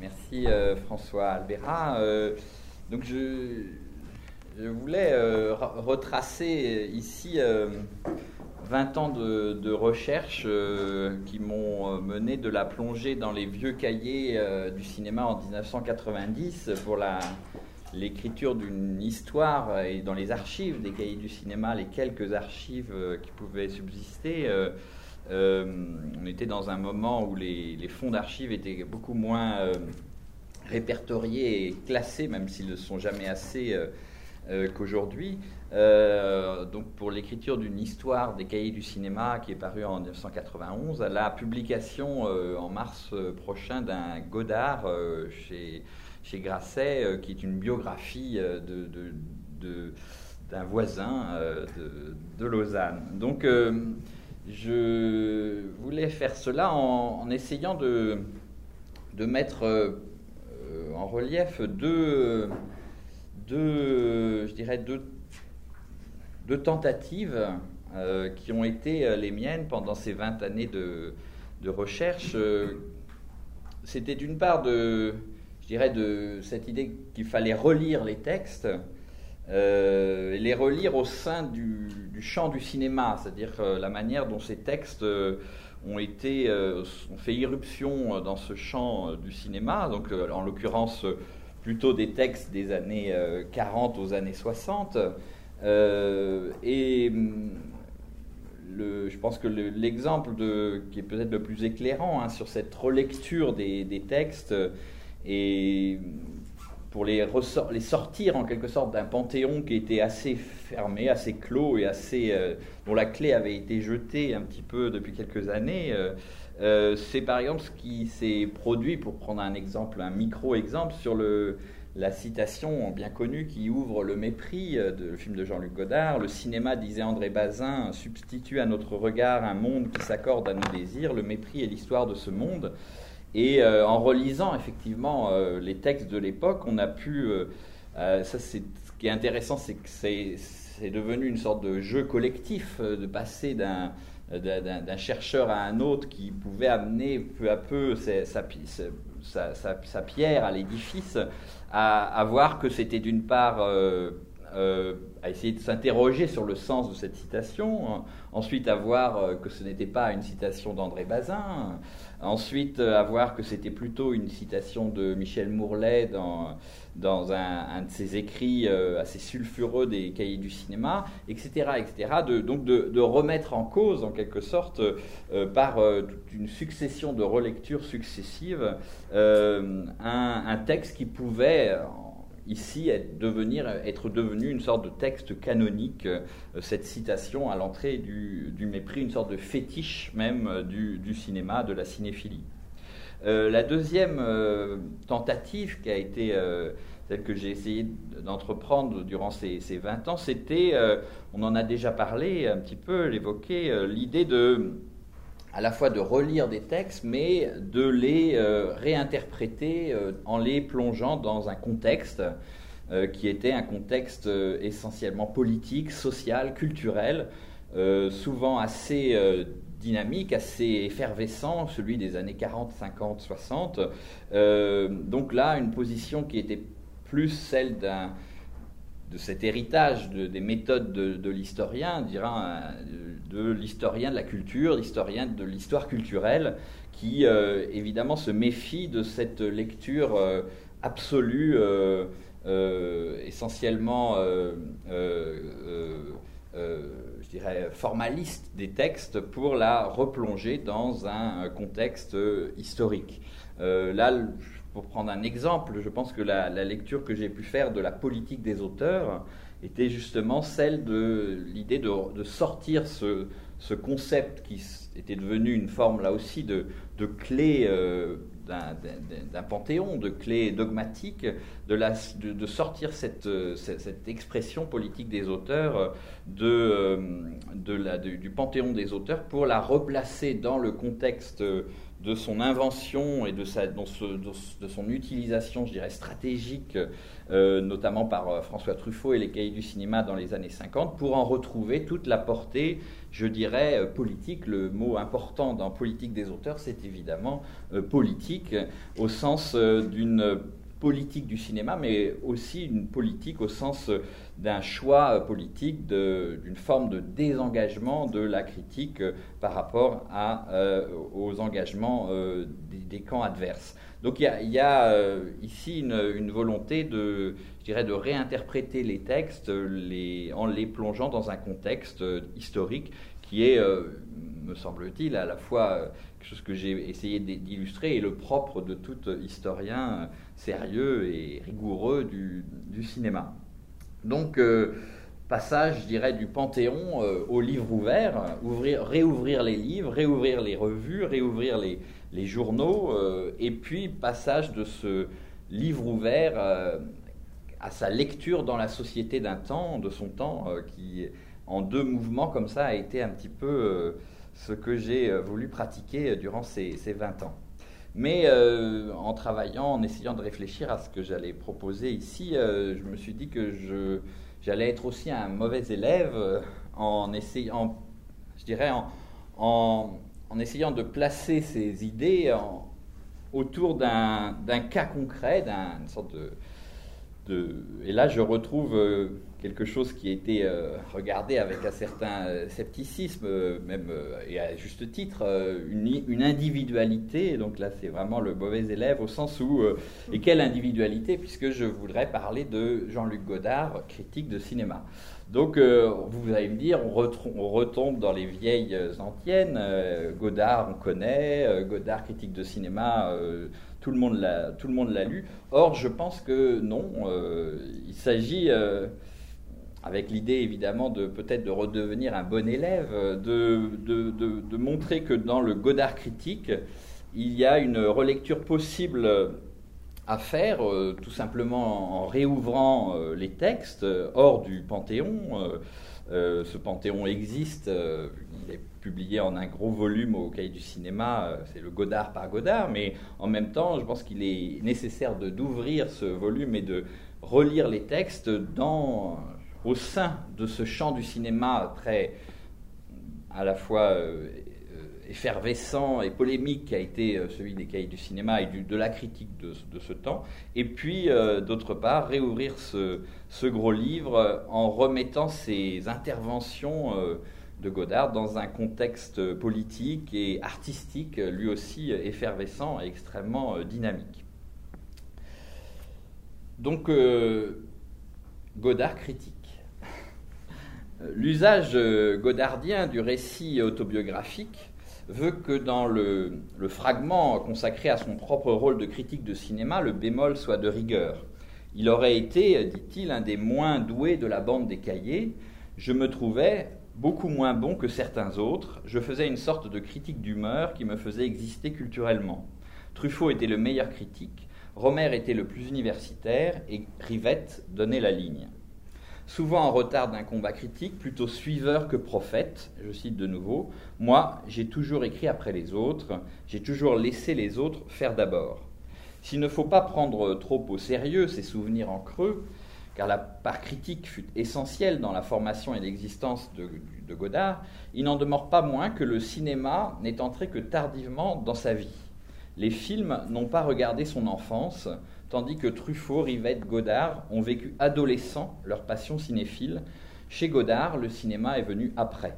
Merci François Albera. donc je, je voulais retracer ici 20 ans de, recherche euh, qui m'ont euh, mené de la plongée dans les vieux cahiers euh, du cinéma en 1990 pour l'écriture d'une histoire et dans les archives des cahiers du cinéma, les quelques archives qui pouvaient subsister. On était dans un moment où les, fonds d'archives étaient beaucoup moins répertoriés et classés, même s'ils ne sont jamais assez qu'aujourd'hui. Euh, donc pour l'écriture d'une histoire des cahiers du cinéma qui est parue en 1991, à la publication euh, en mars euh, prochain d'un Godard chez, chez Grasset, qui est une biographie d'un voisin de, Lausanne. Donc je voulais faire cela en, essayant de, de mettre en relief deux, deux, je dirais deux deux tentatives euh, qui ont été euh, les miennes pendant ces 20 années de, recherche. Euh, c'était d'une part de, je dirais, de cette idée qu'il fallait relire les textes, et les relire au sein du, champ du cinéma, c'est-à-dire la manière dont ces textes ont été, ont fait irruption dans ce champ du cinéma, donc en l'occurrence plutôt des textes des années 40 aux années 60. Euh, et mm, je pense que l'exemple qui est peut-être le plus éclairant hein, sur cette relecture des, textes et pour les, sortir en quelque sorte d'un panthéon qui était assez fermé, assez clos et assez euh, dont la clé avait été jetée un petit peu depuis quelques années. Euh, c'est par exemple ce qui s'est produit, pour prendre un exemple, un micro-exemple, sur la citation bien connue qui ouvre Le mépris, euh, de, le film de Jean-Luc Godard. Le cinéma, disait André Bazin, substitue à notre regard un monde qui s'accorde à nos désirs. Le mépris est l'histoire de ce monde. Et euh, en relisant effectivement euh, les textes de l'époque, on a pu. ça, c'est ce qui est intéressant, c'est que c'est devenu une sorte de jeu collectif de passer d'un d'un chercheur à un autre qui pouvait amener peu à peu sa, sa, sa pierre à l'édifice à, voir que c'était d'une part euh, euh, à essayer de s'interroger sur le sens de cette citation, hein. ensuite à voir euh, que ce n'était pas une citation d'André Bazin, ensuite à voir que c'était plutôt une citation de Michel Mourlet dans, dans un, de ses écrits assez sulfureux des cahiers du cinéma, etc. etc. Donc de, remettre en cause, en quelque sorte, par une succession de relectures successives, un, texte qui pouvait ici être, devenu une sorte de texte canonique, euh, cette citation à l'entrée du, mépris, une sorte de fétiche même euh, du, cinéma, de la cinéphilie. Euh, la deuxième tentative qui a été celle que j'ai essayé d'entreprendre durant ces, ces, 20 ans, c'était, on en a déjà parlé un petit peu, l'évoquer, l'idée de à la fois de relire des textes, mais de les euh, réinterpréter euh, en les plongeant dans un contexte euh, qui était un contexte essentiellement politique, social, culturel, souvent assez dynamique, assez effervescent, celui des années 40, 50, 60. donc là, une position qui était plus celle d'un de cet héritage des méthodes de, l'historien, dira de l'historien de la culture, l'historien de l'histoire culturelle, qui euh, évidemment se méfie de cette lecture euh, absolue, euh, essentiellement, je dirais, formaliste des textes pour la replonger dans un contexte historique. là, pour prendre un exemple, je pense que la, lecture que j'ai pu faire de la politique des auteurs était justement celle de l'idée de, sortir ce, concept qui était devenu une forme là aussi de, clé euh, d'un panthéon, de clé dogmatique, de, sortir cette, expression politique des auteurs euh, du panthéon des auteurs pour la replacer dans le contexte de son invention et de, son utilisation, je dirais, stratégique, euh, notamment par euh, François Truffaut et les cahiers du cinéma dans les années 50, pour en retrouver toute la portée, je dirais, euh, politique. Le mot important dans politique des auteurs, c'est évidemment politique, au sens d'une politique du cinéma, mais aussi une politique au sens d'un choix politique, d'une forme de désengagement de la critique par rapport à, euh, aux engagements euh, des, camps adverses. Donc il y a, euh, ici une, volonté de, je dirais, de réinterpréter les textes en les plongeant dans un contexte historique qui est, me semble-t-il, à la fois quelque chose que j'ai essayé d'illustrer et le propre de tout historien sérieux et rigoureux du, cinéma. Donc, euh, passage, je dirais, du Panthéon euh, au livre ouvert, ouvrir, réouvrir les livres, réouvrir les revues, réouvrir les, journaux, euh, et puis passage de ce livre ouvert à sa lecture dans la société d'un temps, de son temps, qui, en deux mouvements comme ça, a été un petit peu ce que j'ai voulu pratiquer durant ces, ces 20 ans. Mais euh, en travaillant, en essayant de réfléchir à ce que j'allais proposer ici, euh, je me suis dit que j'allais être aussi un mauvais élève euh, en essayant, je dirais, en, essayant de placer ces idées autour d'un cas concret, d'une sorte de, et là, je retrouve euh, quelque chose qui a été euh, regardé avec un certain euh, scepticisme, même et à juste titre, une, individualité. Donc là, c'est vraiment le mauvais élève au sens où et quelle individualité, puisque je voudrais parler de Jean-Luc Godard, critique de cinéma. Donc, vous allez me dire, on, retombe dans les vieilles antiennes. Godard, on connaît. Godard, critique de cinéma tout le monde l'a, tout le monde l'a lu. Or, je pense que non. Euh, il s'agit, euh, avec l'idée évidemment de peut-être de redevenir un bon élève, de, de, montrer que dans le Godard critique, il y a une relecture possible à faire, euh, tout simplement en réouvrant les textes hors du Panthéon. ce Panthéon existe, il est publié en un gros volume au Cahier du cinéma, euh, c'est le Godard par Godard, mais en même temps, je pense qu'il est nécessaire d'ouvrir ce volume et de relire les textes dans, au sein de ce champ du cinéma très à la fois euh, effervescent et polémique qui a été euh, celui des cahiers du cinéma et de la critique de, ce temps, et puis d'autre part réouvrir ce, gros livre en remettant ses interventions de Godard dans un contexte politique et artistique lui aussi effervescent et extrêmement euh, dynamique. Donc euh, Godard critique. L'usage euh, godardien du récit autobiographique veut que dans le, fragment consacré à son propre rôle de critique de cinéma, le bémol soit de rigueur. Il aurait été, dit-il, un des moins doués de la bande des cahiers. Je me trouvais, beaucoup moins bon que certains autres, je faisais une sorte de critique d'humeur qui me faisait exister culturellement. Truffaut était le meilleur critique, Romer était le plus universitaire et Rivette donnait la ligne. Souvent en retard d'un combat critique, plutôt suiveur que prophète, je cite de nouveau, moi j'ai toujours écrit après les autres, j'ai toujours laissé les autres faire d'abord. S'il ne faut pas prendre trop au sérieux ces souvenirs en creux, car la part critique fut essentielle dans la formation et l'existence de, Godard, il n'en demeure pas moins que le cinéma n'est entré que tardivement dans sa vie. Les films n'ont pas regardé son enfance, tandis que Truffaut, Rivette, Godard ont vécu adolescents leur passion cinéphile. Chez Godard, le cinéma est venu après.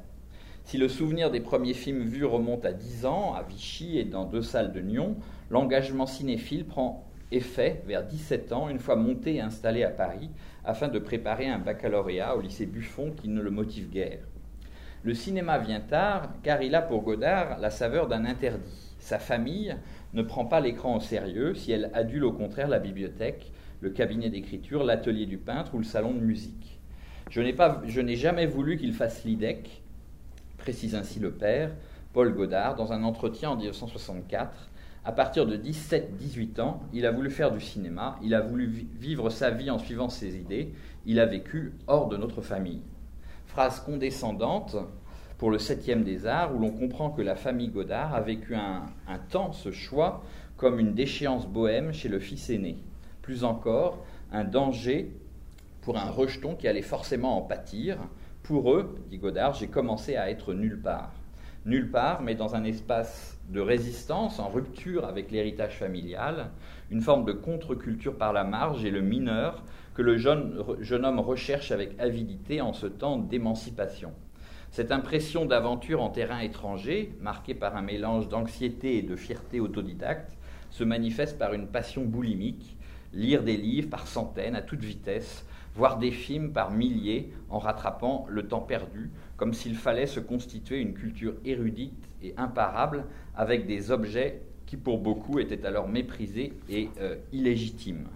Si le souvenir des premiers films vus remonte à 10 ans, à Vichy et dans deux salles de Nyon, l'engagement cinéphile prend effet vers 17 ans, une fois monté et installé à Paris, afin de préparer un baccalauréat au lycée Buffon qui ne le motive guère. Le cinéma vient tard car il a pour Godard la saveur d'un interdit. Sa famille ne prend pas l'écran au sérieux si elle adule au contraire la bibliothèque, le cabinet d'écriture, l'atelier du peintre ou le salon de musique. Je n'ai jamais voulu qu'il fasse l'IDEC, précise ainsi le père, Paul Godard, dans un entretien en 1964, à partir de 17-18 ans, il a voulu faire du cinéma, il a voulu vivre sa vie en suivant ses idées, il a vécu hors de notre famille. Phrase condescendante pour le septième des arts, où l'on comprend que la famille Godard a vécu un, temps ce choix comme une déchéance bohème chez le fils aîné. Plus encore, un danger pour un rejeton qui allait forcément en pâtir. Pour eux, dit Godard, j'ai commencé à être nulle part. Nulle part, mais dans un espace de résistance, en rupture avec l'héritage familial, une forme de contre-culture par la marge et le mineur que le jeune, jeune homme recherche avec avidité en ce temps d'émancipation. Cette impression d'aventure en terrain étranger, marquée par un mélange d'anxiété et de fierté autodidacte, se manifeste par une passion boulimique, lire des livres par centaines à toute vitesse, voir des films par milliers en rattrapant le temps perdu, comme s'il fallait se constituer une culture érudite et imparable avec des objets qui pour beaucoup étaient alors méprisés et euh, illégitimes.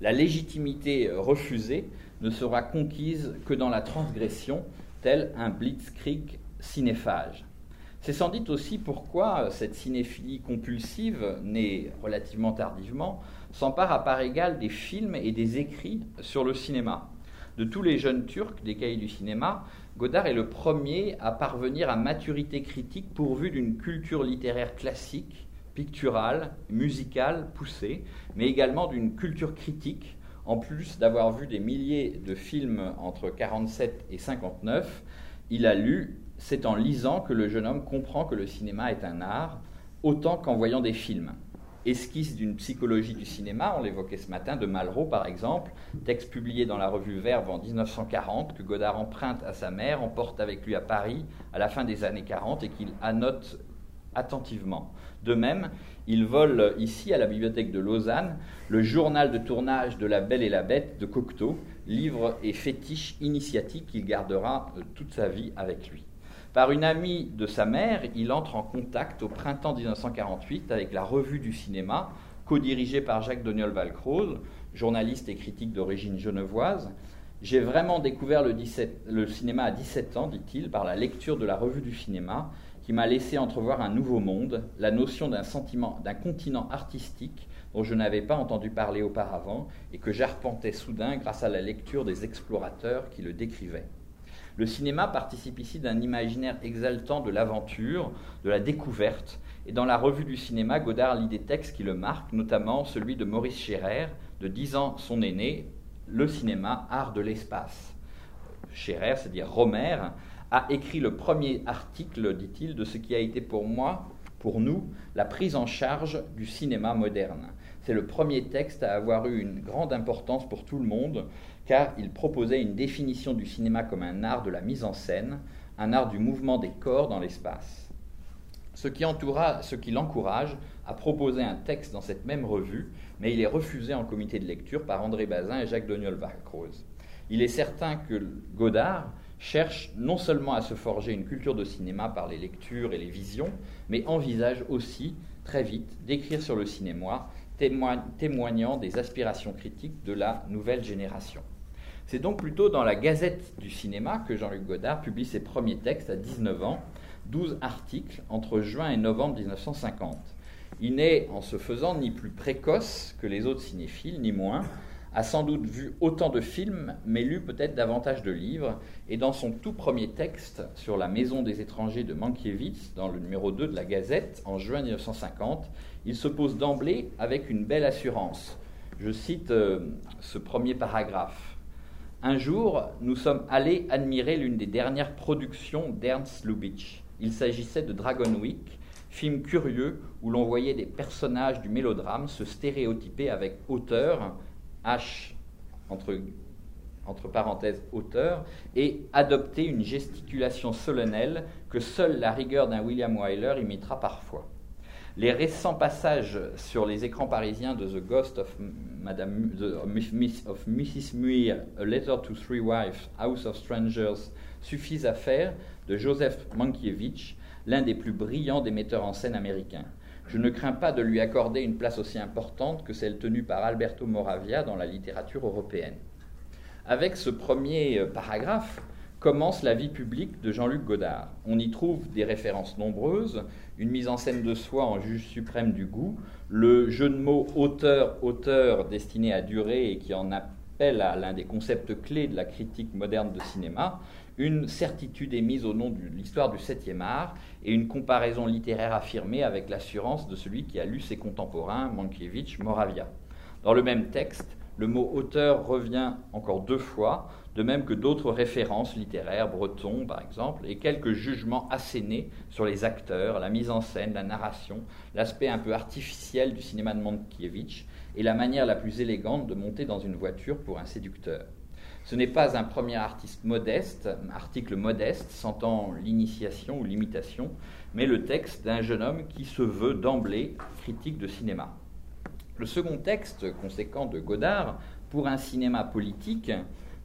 La légitimité euh, refusée ne sera conquise que dans la transgression, tel un blitzkrieg cinéphage. C'est sans doute aussi pourquoi euh, cette cinéphilie compulsive, née relativement tardivement, s'empare à part égale des films et des écrits sur le cinéma. De tous les jeunes Turcs des cahiers du cinéma, Godard est le premier à parvenir à maturité critique pourvu d'une culture littéraire classique, picturale, musicale poussée, mais également d'une culture critique, en plus d'avoir vu des milliers de films entre 47 et 59, il a lu c'est en lisant que le jeune homme comprend que le cinéma est un art, autant qu'en voyant des films. Esquisse d'une psychologie du cinéma, on l'évoquait ce matin, de Malraux par exemple, texte publié dans la revue Verve en 1940, que Godard emprunte à sa mère, emporte avec lui à Paris à la fin des années 40 et qu'il annote attentivement. De même, il vole ici à la bibliothèque de Lausanne le journal de tournage de La Belle et la Bête de Cocteau, livre et fétiche initiatique qu'il gardera euh, toute sa vie avec lui. Par une amie de sa mère, il entre en contact au printemps 1948 avec la Revue du cinéma, co-dirigée par Jacques Doniol Valcroze, journaliste et critique d'origine genevoise. J'ai vraiment découvert le, le, cinéma à 17 ans, dit-il, par la lecture de la Revue du cinéma, qui m'a laissé entrevoir un nouveau monde, la notion d'un sentiment, d'un continent artistique dont je n'avais pas entendu parler auparavant et que j'arpentais soudain grâce à la lecture des explorateurs qui le décrivaient. Le cinéma participe ici d'un imaginaire exaltant de l'aventure, de la découverte, et dans la revue du cinéma, Godard lit des textes qui le marquent, notamment celui de Maurice Scherrer, de 10 ans son aîné, Le cinéma, art de l'espace. Scherrer, c'est-à-dire Romer, a écrit le premier article, dit-il, de ce qui a été pour moi, pour nous, la prise en charge du cinéma moderne. C'est le premier texte à avoir eu une grande importance pour tout le monde, car il proposait une définition du cinéma comme un art de la mise en scène, un art du mouvement des corps dans l'espace. Ce qui, ce qui l'encourage à proposer un texte dans cette même revue, mais il est refusé en comité de lecture par André Bazin et Jacques doniol Vacrose. Il est certain que Godard cherche non seulement à se forger une culture de cinéma par les lectures et les visions, mais envisage aussi, très vite, d'écrire sur le cinéma, témoignant des aspirations critiques de la nouvelle génération. C'est donc plutôt dans la Gazette du cinéma que Jean-Luc Godard publie ses premiers textes à 19 ans, 12 articles entre juin et novembre 1950. Il n'est, en se faisant, ni plus précoce que les autres cinéphiles, ni moins, a sans doute vu autant de films, mais lu peut-être davantage de livres, et dans son tout premier texte sur la maison des étrangers de Mankiewicz, dans le numéro 2 de la Gazette, en juin 1950, il se pose d'emblée avec une belle assurance. Je cite euh, ce premier paragraphe. Un jour, nous sommes allés admirer l'une des dernières productions d'Ernst Lubitsch. Il s'agissait de Dragon Week, film curieux où l'on voyait des personnages du mélodrame se stéréotyper avec hauteur, H entre, parenthèses hauteur, et adopter une gesticulation solennelle que seule la rigueur d'un William Wyler imitera parfois. Les récents passages sur les écrans parisiens de The Ghost of, Madame, of Mrs. Muir, A Letter to Three Wives, House of Strangers suffisent à faire de Joseph Mankiewicz l'un des plus brillants des metteurs en scène américains. Je ne crains pas de lui accorder une place aussi importante que celle tenue par Alberto Moravia dans la littérature européenne. Avec ce premier euh, paragraphe, commence la vie publique de Jean-Luc Godard. On y trouve des références nombreuses, une mise en scène de soi en juge suprême du goût, le jeu de mots auteur-auteur destiné à durer et qui en appelle à l'un des concepts clés de la critique moderne de cinéma, une certitude émise au nom de l'histoire du 7e art et une comparaison littéraire affirmée avec l'assurance de celui qui a lu ses contemporains, Mankiewicz, Moravia. Dans le même texte, le mot auteur revient encore deux fois, de même que d'autres références littéraires, Breton par exemple, et quelques jugements assénés sur les acteurs, la mise en scène, la narration, l'aspect un peu artificiel du cinéma de Mankiewicz et la manière la plus élégante de monter dans une voiture pour un séducteur. Ce n'est pas un premier artiste modeste, article modeste, sentant l'initiation ou l'imitation, mais le texte d'un jeune homme qui se veut d'emblée critique de cinéma. Le second texte conséquent de Godard, pour un cinéma politique,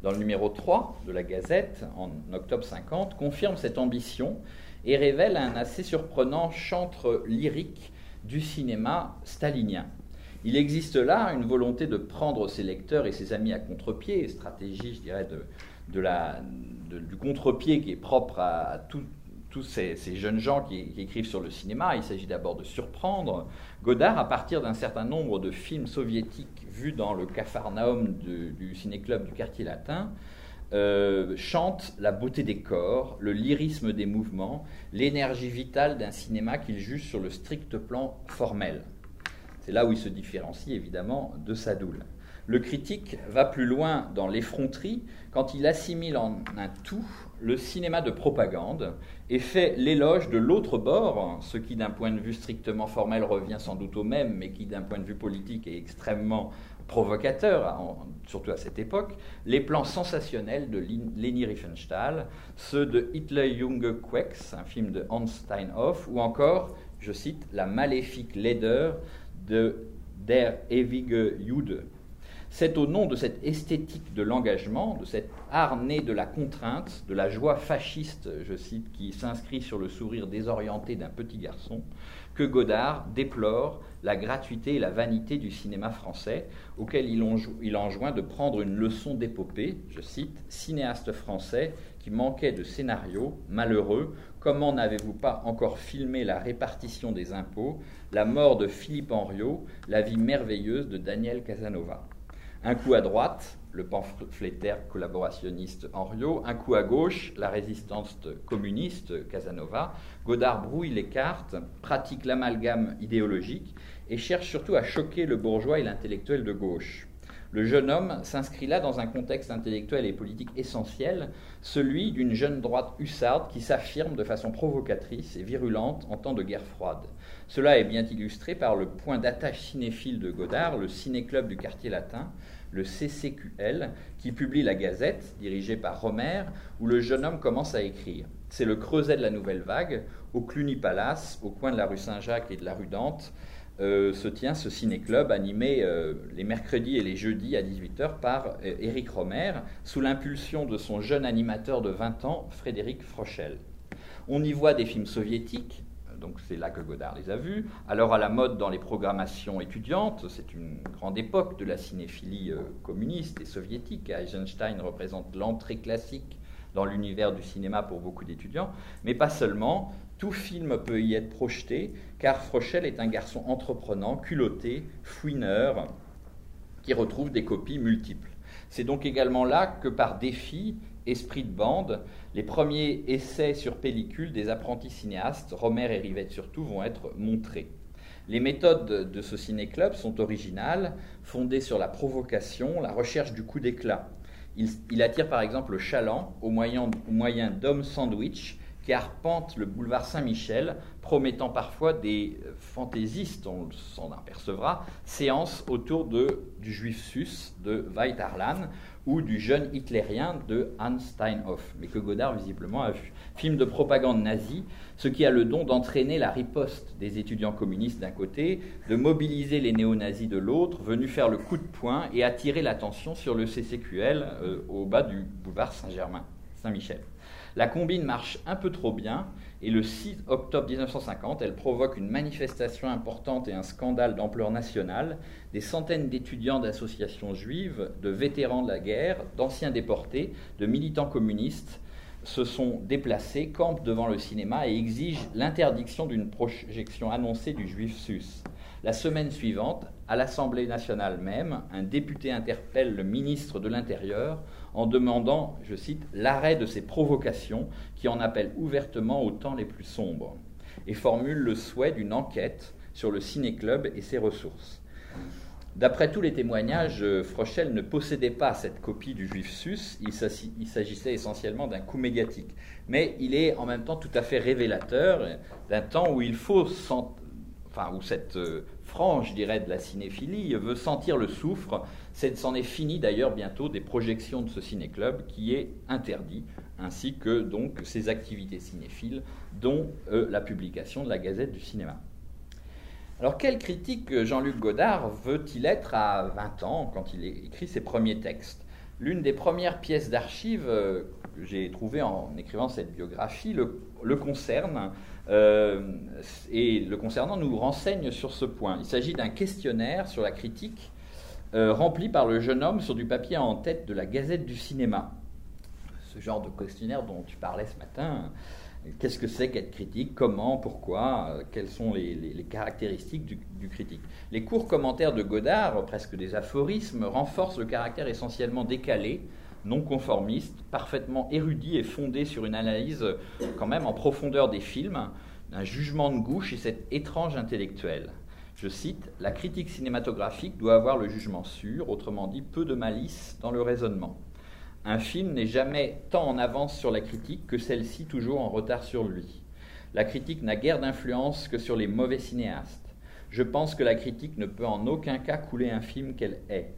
dans le numéro 3 de la Gazette, en octobre 50, confirme cette ambition et révèle un assez surprenant chantre lyrique du cinéma stalinien. Il existe là une volonté de prendre ses lecteurs et ses amis à contre-pied, stratégie, je dirais, du contre-pied qui est propre à, tous ces, jeunes gens qui, écrivent sur le cinéma. Il s'agit d'abord de surprendre. Godard, à partir d'un certain nombre de films soviétiques vus dans le Capharnaüm du ciné-club du quartier latin, euh, chante la beauté des corps, le lyrisme des mouvements, l'énergie vitale d'un cinéma qu'il juge sur le strict plan formel. C'est là où il se différencie évidemment de Sadoul. Le critique va plus loin dans l'effronterie quand il assimile en un tout le cinéma de propagande et fait l'éloge de l'autre bord, ce qui d'un point de vue strictement formel revient sans doute au même, mais qui d'un point de vue politique est extrêmement provocateur, surtout à cette époque, les plans sensationnels de Leni Riefenstahl, ceux de Hitler Junge Quex, un film de Hans Steinhoff, ou encore, je cite, la maléfique laideur de Der ewige Jude. C'est au nom de cette esthétique de l'engagement, de cet art de la contrainte, de la joie fasciste, je cite, qui s'inscrit sur le sourire désorienté d'un petit garçon, que Godard déplore la gratuité et la vanité du cinéma français, auquel il, il enjoint de prendre une leçon d'épopée, je cite, cinéaste français qui manquait de scénario, malheureux, comment n'avez-vous pas encore filmé la répartition des impôts, la mort de Philippe Henriot, la vie merveilleuse de Daniel Casanova? Un coup à droite, le pamphlétaire collaborationniste Henriot, un coup à gauche, la résistance communiste Casanova. Godard brouille les cartes, pratique l'amalgame idéologique et cherche surtout à choquer le bourgeois et l'intellectuel de gauche. Le jeune homme s'inscrit là dans un contexte intellectuel et politique essentiel, celui d'une jeune droite hussarde qui s'affirme de façon provocatrice et virulente en temps de guerre froide. Cela est bien illustré par le point d'attache cinéphile de Godard, le ciné-club du quartier latin, le CCQL, qui publie la Gazette, dirigée par Romer, où le jeune homme commence à écrire. C'est le creuset de la nouvelle vague, au Cluny Palace, au coin de la rue Saint-Jacques et de la rue Dante, euh, se tient ce ciné-club animé euh, les mercredis et les jeudis à 18h par euh, Éric Romer, sous l'impulsion de son jeune animateur de 20 ans, Frédéric Frochel. On y voit des films soviétiques, donc c'est là que Godard les a vus, alors à la mode dans les programmations étudiantes, c'est une grande époque de la cinéphilie communiste et soviétique, Eisenstein représente l'entrée classique dans l'univers du cinéma pour beaucoup d'étudiants, mais pas seulement, tout film peut y être projeté, car Frochel est un garçon entreprenant, culotté, fouineur, qui retrouve des copies multiples. C'est donc également là que par défi, esprit de bande, les premiers essais sur pellicule des apprentis cinéastes, Romer et Rivette surtout, vont être montrés. Les méthodes de ce ciné-club sont originales, fondées sur la provocation, la recherche du coup d'éclat. Il, attire par exemple le chaland au moyen, moyen d'hommes sandwich qui arpente le boulevard Saint-Michel, promettant parfois des fantaisistes, on s'en apercevra, séances autour de, du juif sus de Veit Arlan ou du jeune hitlérien de Hans Steinhoff, mais que Godard visiblement a vu. Film de propagande nazie, ce qui a le don d'entraîner la riposte des étudiants communistes d'un côté, de mobiliser les néo-nazis de l'autre, venus faire le coup de poing et attirer l'attention sur le CCQL euh, au bas du boulevard Saint-Germain, Saint-Michel. La combine marche un peu trop bien et le 6 octobre 1950, elle provoque une manifestation importante et un scandale d'ampleur nationale. Des centaines d'étudiants d'associations juives, de vétérans de la guerre, d'anciens déportés, de militants communistes se sont déplacés, campent devant le cinéma et exigent l'interdiction d'une projection annoncée du juif sus. La semaine suivante, à l'Assemblée nationale même, un député interpelle le ministre de l'Intérieur en demandant, je cite, l'arrêt de ces provocations qui en appellent ouvertement aux temps les plus sombres, et formule le souhait d'une enquête sur le ciné-club et ses ressources. D'après tous les témoignages, euh, Frochel ne possédait pas cette copie du Juif sus, il s'agissait essentiellement d'un coup médiatique. Mais il est en même temps tout à fait révélateur d'un temps où il où cette euh, frange, je dirais, de la cinéphilie veut sentir le soufre. C'en est, fini d'ailleurs bientôt des projections de ce ciné-club qui est interdit, ainsi que donc ses activités cinéphiles, dont euh, la publication de la Gazette du cinéma. Alors, quel critique Jean-Luc Godard veut-il être à 20 ans quand il écrit ses premiers textes? L'une des premières pièces d'archives euh, que j'ai trouvées en écrivant cette biographie le, concerne, euh, et le concernant nous renseigne sur ce point. Il s'agit d'un questionnaire sur la critique euh, rempli par le jeune homme sur du papier en tête de la Gazette du cinéma. Ce genre de questionnaire dont tu parlais ce matin Qu'est-ce que c'est qu'être critique? Comment? Pourquoi? Euh, Quelles sont les, caractéristiques du, critique? Les courts commentaires de Godard, presque des aphorismes, renforcent le caractère essentiellement décalé, non conformiste, parfaitement érudit et fondé sur une analyse quand même en profondeur des films, un jugement de gauche et cet étrange intellectuel. Je cite, La critique cinématographique doit avoir le jugement sûr, autrement dit peu de malice dans le raisonnement. Un film n'est jamais tant en avance sur la critique que celle-ci toujours en retard sur lui. La critique n'a guère d'influence que sur les mauvais cinéastes. Je pense que la critique ne peut en aucun cas couler un film qu'elle est.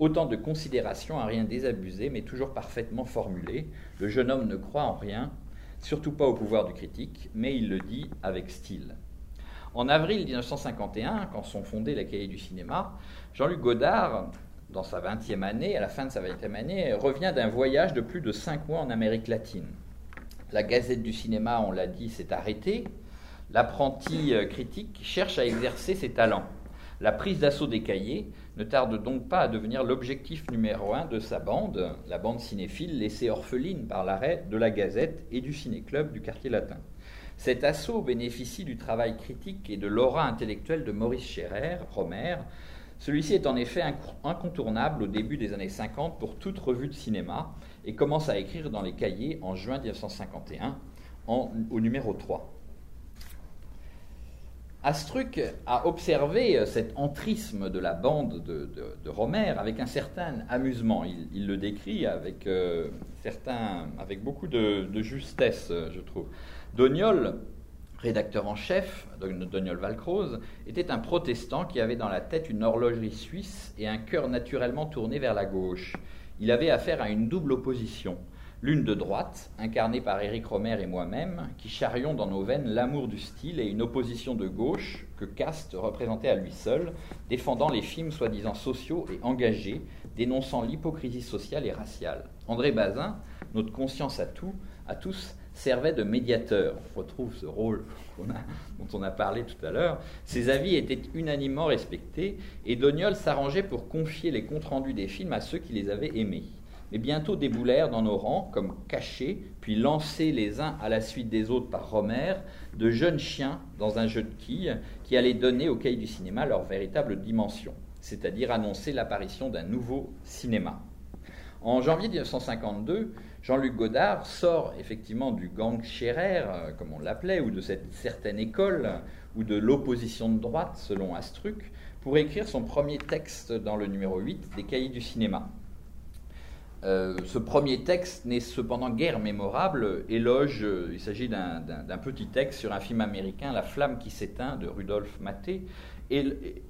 Autant de considérations à rien désabusé, mais toujours parfaitement formulées. Le jeune homme ne croit en rien, surtout pas au pouvoir du critique, mais il le dit avec style. En avril 1951, quand sont fondés les cahiers du cinéma, Jean-Luc Godard dans sa 20e année, à la fin de sa 20e année, revient d'un voyage de plus de 5 mois en Amérique latine. La Gazette du cinéma, on l'a dit, s'est arrêtée. L'apprenti euh, critique cherche à exercer ses talents. La prise d'assaut des cahiers ne tarde donc pas à devenir l'objectif numéro un de sa bande, la bande cinéphile laissée orpheline par l'arrêt de la Gazette et du ciné-club du quartier latin. Cet assaut bénéficie du travail critique et de l'aura intellectuelle de Maurice Scherer, Romer, celui-ci est en effet incontournable au début des années 50 pour toute revue de cinéma et commence à écrire dans les cahiers en juin 1951 au numéro 3. Astruc a observé euh, cet entrisme de la bande de, Romer avec un certain amusement. Il, le décrit avec, euh, beaucoup de, de justesse, euh, je trouve. Doniol rédacteur en chef, Doniol Valcroze, était un protestant qui avait dans la tête une horlogerie suisse et un cœur naturellement tourné vers la gauche. Il avait affaire à une double opposition, l'une de droite, incarnée par Éric Romer et moi-même, qui charrions dans nos veines l'amour du style, et une opposition de gauche que Cast représentait à lui seul, défendant les films soi-disant sociaux et engagés, dénonçant l'hypocrisie sociale et raciale. André Bazin, notre conscience à tout, à tous, servait de médiateur. On retrouve ce rôle dont on a parlé tout à l'heure. Ses avis étaient unanimement respectés et Doniol s'arrangeait pour confier les comptes rendus des films à ceux qui les avaient aimés. Mais bientôt déboulèrent dans nos rangs, comme cachés, puis lancés les uns à la suite des autres par Romer, de jeunes chiens dans un jeu de quilles qui allait donner au cahier du cinéma leur véritable dimension, c'est-à-dire annoncer l'apparition d'un nouveau cinéma. En janvier 1952, Jean-Luc Godard sort effectivement du gang Scherer, euh, comme on l'appelait, ou de cette certaine école, ou de l'opposition de droite, selon Astruc, pour écrire son premier texte dans le numéro 8 des Cahiers du cinéma. Euh, ce premier texte n'est cependant guère mémorable. Éloge, il s'agit d'un petit texte sur un film américain, La flamme qui s'éteint, de Rudolf Maté,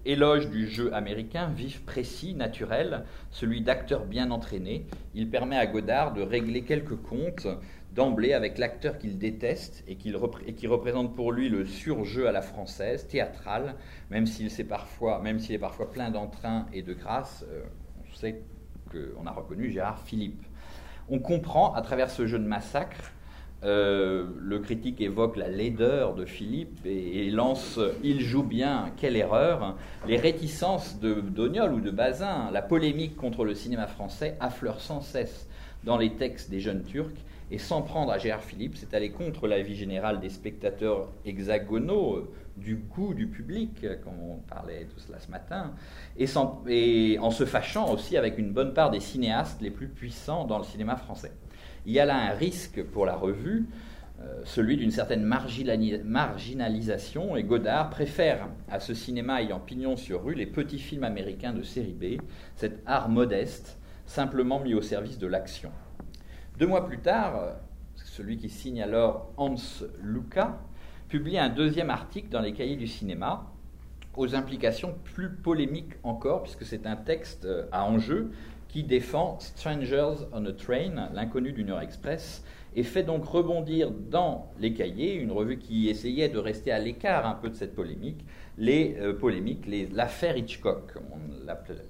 éloge du jeu américain, vif, précis, naturel, celui d'acteur bien entraîné. Il permet à Godard de régler quelques comptes d'emblée avec l'acteur qu'il déteste et, qui représente pour lui le surjeu à la française, théâtral, même s'il est parfois, plein d'entrain et de grâce. Euh, on sait qu'on a reconnu Gérard Philippe. On comprend à travers ce jeu de massacre euh, le critique évoque la laideur de Philippe et, lance Il joue bien, quelle erreur Les réticences de Doniol ou de Bazin, la polémique contre le cinéma français affleure sans cesse dans les textes des jeunes Turcs et s'en prendre à Gérard Philippe, c'est aller contre l'avis général des spectateurs hexagonaux, euh, du goût du public, comme on parlait de cela ce matin, et, et en se fâchant aussi avec une bonne part des cinéastes les plus puissants dans le cinéma français. Il y a là un risque pour la revue, euh, celui d'une certaine marginalisation, et Godard préfère à ce cinéma ayant pignon sur rue les petits films américains de série B, cet art modeste, simplement mis au service de l'action. Deux mois plus tard, celui qui signe alors Hans Luca publie un deuxième article dans les cahiers du cinéma, aux implications plus polémiques encore, puisque c'est un texte euh, à enjeu qui défend Strangers on a Train, l'inconnu du Nord Express, et fait donc rebondir dans les cahiers, une revue qui essayait de rester à l'écart un peu de cette polémique, les euh, polémiques, l'affaire Hitchcock, on l'appelait.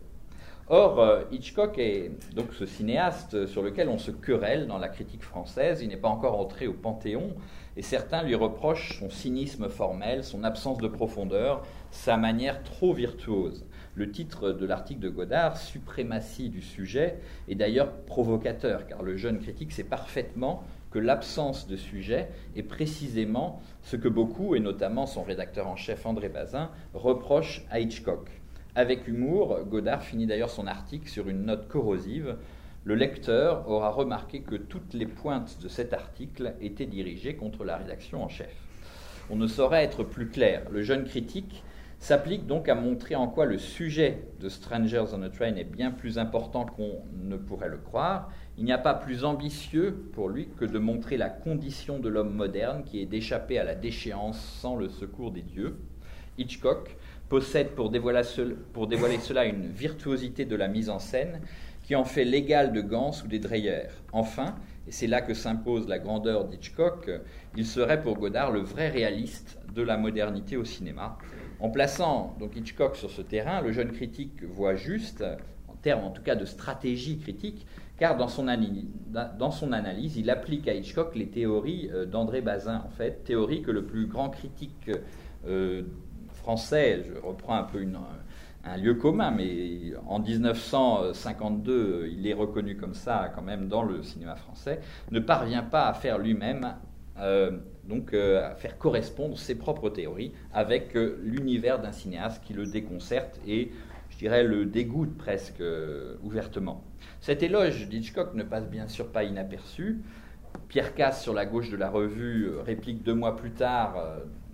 Or, euh, Hitchcock est donc ce cinéaste sur lequel on se querelle dans la critique française. Il n'est pas encore entré au Panthéon, et certains lui reprochent son cynisme formel, son absence de profondeur, sa manière trop virtuose. Le titre de l'article de Godard, Suprématie du sujet, est d'ailleurs provocateur, car le jeune critique sait parfaitement que l'absence de sujet est précisément ce que beaucoup, et notamment son rédacteur en chef André Bazin, reprochent à Hitchcock. Avec humour, Godard finit d'ailleurs son article sur une note corrosive. Le lecteur aura remarqué que toutes les pointes de cet article étaient dirigées contre la rédaction en chef. On ne saurait être plus clair. Le jeune critique s'applique donc à montrer en quoi le sujet de Strangers on a Train est bien plus important qu'on ne pourrait le croire. Il n'y a pas plus ambitieux pour lui que de montrer la condition de l'homme moderne qui est d'échapper à la déchéance sans le secours des dieux. Hitchcock possède pour dévoiler, cela une virtuosité de la mise en scène qui en fait l'égal de Gans ou des Dreyer. Enfin, et c'est là que s'impose la grandeur d'Hitchcock, il serait pour Godard le vrai réaliste de la modernité au cinéma, en plaçant Hitchcock sur ce terrain, le jeune critique voit juste, en termes en tout cas de stratégie critique, car dans son, analyse, il applique à Hitchcock les théories euh, d'André Bazin, en fait, théories que le plus grand critique euh, français, je reprends un peu un lieu commun, mais en 1952, il est reconnu comme ça quand même dans le cinéma français, ne parvient pas à faire lui-même euh, donc euh, à faire correspondre ses propres théories avec euh, l'univers d'un cinéaste qui le déconcerte et, je dirais, le dégoûte presque ouvertement. Cet éloge d'Hitchcock ne passe bien sûr pas inaperçu. Pierre Casse, sur la gauche de la revue, réplique deux mois plus tard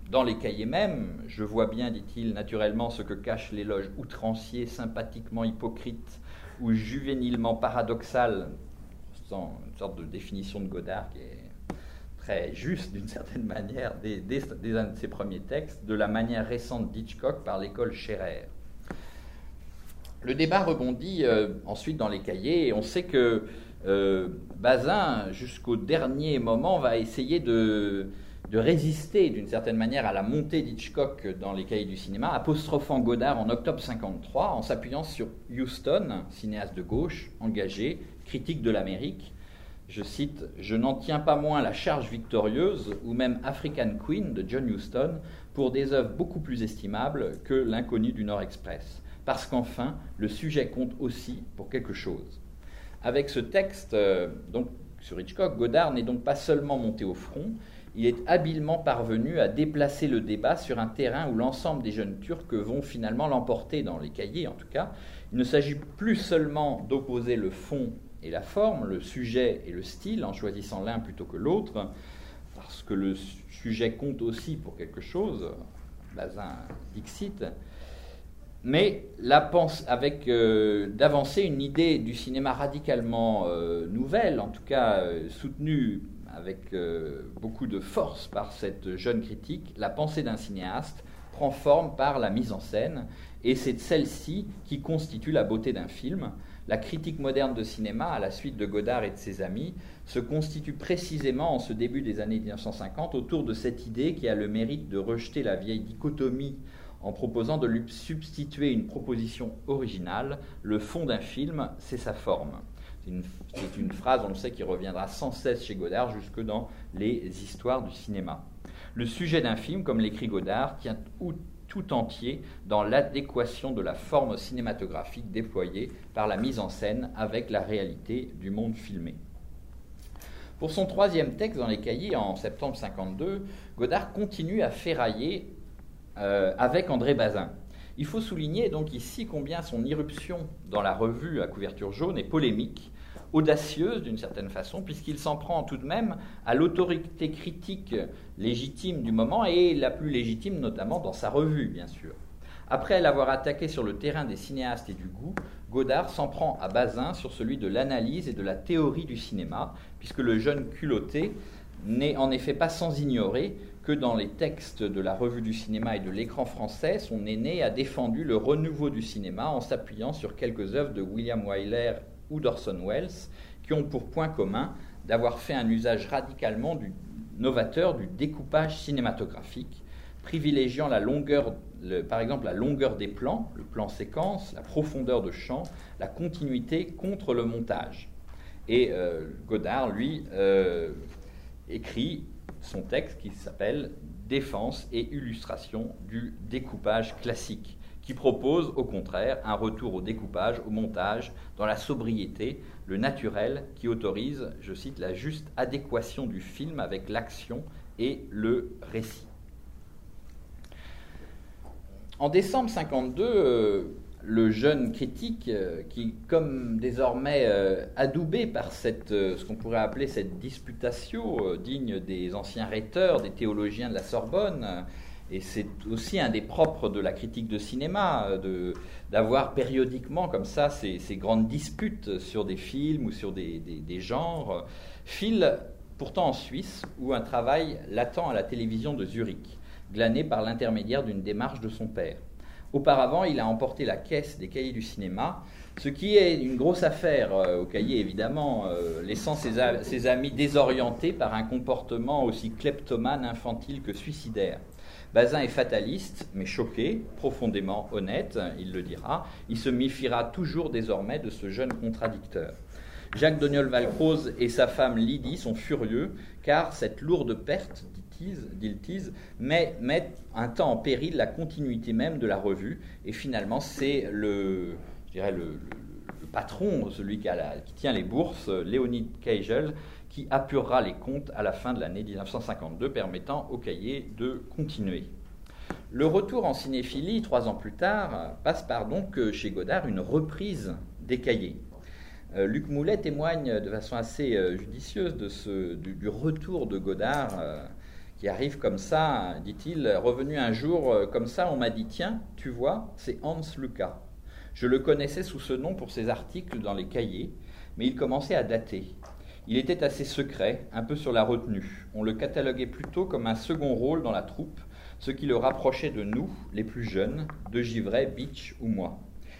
dans les cahiers mêmes. Je vois bien, dit-il, naturellement ce que cache l'éloge outrancier, sympathiquement hypocrite ou juvénilement paradoxal, une sorte de définition de Godard qui est juste d'une certaine manière un de ses premiers textes, de la manière récente d'Hitchcock par l'école Scherer. Le débat rebondit euh, ensuite dans les cahiers et on sait que euh, Bazin, jusqu'au dernier moment, va essayer de, de résister d'une certaine manière à la montée d'Hitchcock dans les cahiers du cinéma, apostrophant Godard en octobre 53 en s'appuyant sur Houston, cinéaste de gauche, engagé, critique de l'Amérique, je cite, Je n'en tiens pas moins la charge victorieuse ou même African Queen de John Huston pour des œuvres beaucoup plus estimables que L'inconnu du Nord Express, parce qu'enfin, le sujet compte aussi pour quelque chose. Avec ce texte, euh, donc sur Hitchcock, Godard n'est donc pas seulement monté au front, il est habilement parvenu à déplacer le débat sur un terrain où l'ensemble des jeunes Turcs vont finalement l'emporter dans les cahiers en tout cas. Il ne s'agit plus seulement d'opposer le fond et la forme, le sujet et le style, en choisissant l'un plutôt que l'autre, parce que le sujet compte aussi pour quelque chose, Bazin Dixit, mais la avec euh, d'avancer une idée du cinéma radicalement euh, nouvelle, en tout cas euh, soutenue avec beaucoup de force par cette jeune critique, la pensée d'un cinéaste prend forme par la mise en scène, et c'est celle-ci qui constitue la beauté d'un film. La critique moderne de cinéma, à la suite de Godard et de ses amis, se constitue précisément en ce début des années 1950 autour de cette idée qui a le mérite de rejeter la vieille dichotomie en proposant de lui substituer une proposition originale. Le fond d'un film, c'est sa forme. C'est une, phrase, on le sait, qui reviendra sans cesse chez Godard jusque dans les histoires du cinéma. Le sujet d'un film, comme l'écrit Godard, tient tout entier dans l'adéquation de la forme cinématographique déployée par la mise en scène avec la réalité du monde filmé. Pour son troisième texte dans les cahiers en septembre 52, Godard continue à ferrailler euh, avec André Bazin. Il faut souligner donc ici combien son irruption dans la revue à couverture jaune est polémique, audacieuse d'une certaine façon, puisqu'il s'en prend tout de même à l'autorité critique légitime du moment et la plus légitime notamment dans sa revue, bien sûr. Après l'avoir attaqué sur le terrain des cinéastes et du goût, Godard s'en prend à Bazin sur celui de l'analyse et de la théorie du cinéma, puisque le jeune culotté n'est en effet pas sans ignorer que dans les textes de la revue du cinéma et de l'écran français, son aîné a défendu le renouveau du cinéma en s'appuyant sur quelques œuvres de William Wyler ou d'Orson Welles, qui ont pour point commun d'avoir fait un usage radicalement novateur du découpage cinématographique, privilégiant la longueur, par exemple la longueur des plans, le plan séquence, la profondeur de champ, la continuité contre le montage. Et euh, Godard, lui, euh, écrit son texte qui s'appelle Défense et illustration du découpage classique qui propose au contraire un retour au découpage, au montage, dans la sobriété, le naturel, qui autorise, je cite, la juste adéquation du film avec l'action et le récit. En décembre 52, le jeune critique, euh, qui, comme désormais euh, adoubé par euh, ce qu'on pourrait appeler cette disputatio digne des anciens rhéteurs, des théologiens de la Sorbonne, et c'est aussi un des propres de la critique de cinéma, euh, d'avoir périodiquement comme ça ces, grandes disputes sur des films ou sur des, genres. Phil, pourtant en Suisse, où un travail l'attend à la télévision de Zurich, glané par l'intermédiaire d'une démarche de son père. Auparavant, il a emporté la caisse des cahiers du cinéma, ce qui est une grosse affaire euh, au cahier, évidemment, euh, laissant ses, ses amis désorientés par un comportement aussi kleptomane, infantile que suicidaire. Bazin est fataliste, mais choqué, profondément honnête, il le dira. Il se méfiera toujours désormais de ce jeune contradicteur. Jacques Doniol Valcroze et sa femme Lydie sont furieux, car cette lourde perte, dit-il, met, met un temps en péril la continuité même de la revue. Et finalement, c'est le, je dirais le, patron, celui qui, qui, tient les bourses, Léonide Keigel, qui apurera les comptes à la fin de l'année 1952, permettant au cahier de continuer. Le retour en cinéphilie, trois ans plus tard, passe par donc chez Godard une reprise des cahiers. Euh, Luc Moulet témoigne de façon assez euh, judicieuse du, retour de Godard euh, qui arrive comme ça, dit-il, revenu un jour comme ça, on m'a dit, tiens, tu vois, c'est Hans Lucas. Je le connaissais sous ce nom pour ses articles dans les cahiers, mais il commençait à dater. Il était assez secret, un peu sur la retenue. On le cataloguait plutôt comme un second rôle dans la troupe, ce qui le rapprochait de nous, les plus jeunes, de Givray, Beach ou moi.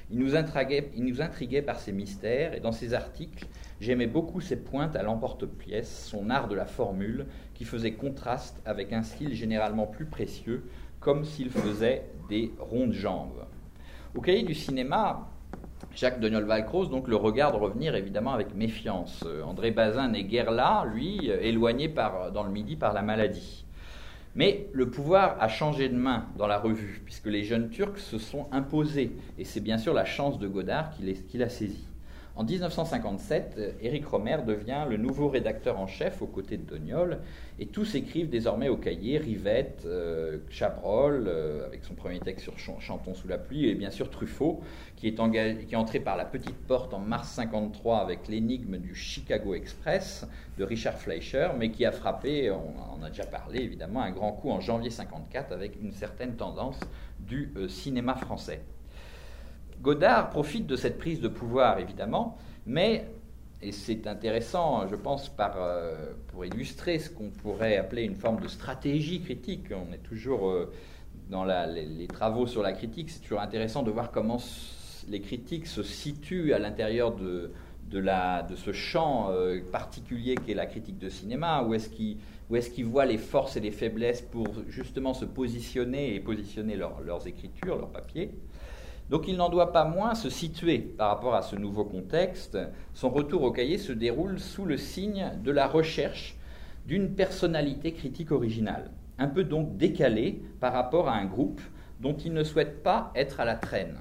Il nous, intriguait, il nous intriguait par ses mystères, et dans ses articles, j'aimais beaucoup ses pointes à l'emporte-pièce, son art de la formule, qui faisait contraste avec un style généralement plus précieux, comme s'il faisait des rondes jambes. Au cahier du cinéma, Jacques Doniol Valcroze donc le regarde revenir évidemment avec méfiance. Euh, André Bazin n'est guère là, lui, euh, éloigné par, dans le Midi par la maladie. Mais le pouvoir a changé de main dans la revue, puisque les jeunes Turcs se sont imposés, et c'est bien sûr la chance de Godard qu'il a saisie. En 1957, Éric Romer devient le nouveau rédacteur en chef aux côtés de Doniol, et tous écrivent désormais au cahier Rivette, euh, Chabrol, euh, avec son premier texte sur Chantons sous la pluie, et bien sûr Truffaut, qui est, qui est entré par la petite porte en mars 53 avec l'énigme du Chicago Express de Richard Fleischer, mais qui a frappé, on en a déjà parlé évidemment, un grand coup en janvier 54 avec une certaine tendance du euh, cinéma français. Godard profite de cette prise de pouvoir, évidemment, mais, et c'est intéressant, je pense, euh, pour illustrer ce qu'on pourrait appeler une forme de stratégie critique, on est toujours euh, dans les, travaux sur la critique, c'est toujours intéressant de voir comment les critiques se situent à l'intérieur de, ce champ euh, particulier qu'est la critique de cinéma, où est-ce qu'ils voient les forces et les faiblesses pour justement se positionner et positionner leurs écritures, leurs papiers. Donc il n'en doit pas moins se situer par rapport à ce nouveau contexte. Son retour au cahier se déroule sous le signe de la recherche d'une personnalité critique originale, un peu donc décalée par rapport à un groupe dont il ne souhaite pas être à la traîne.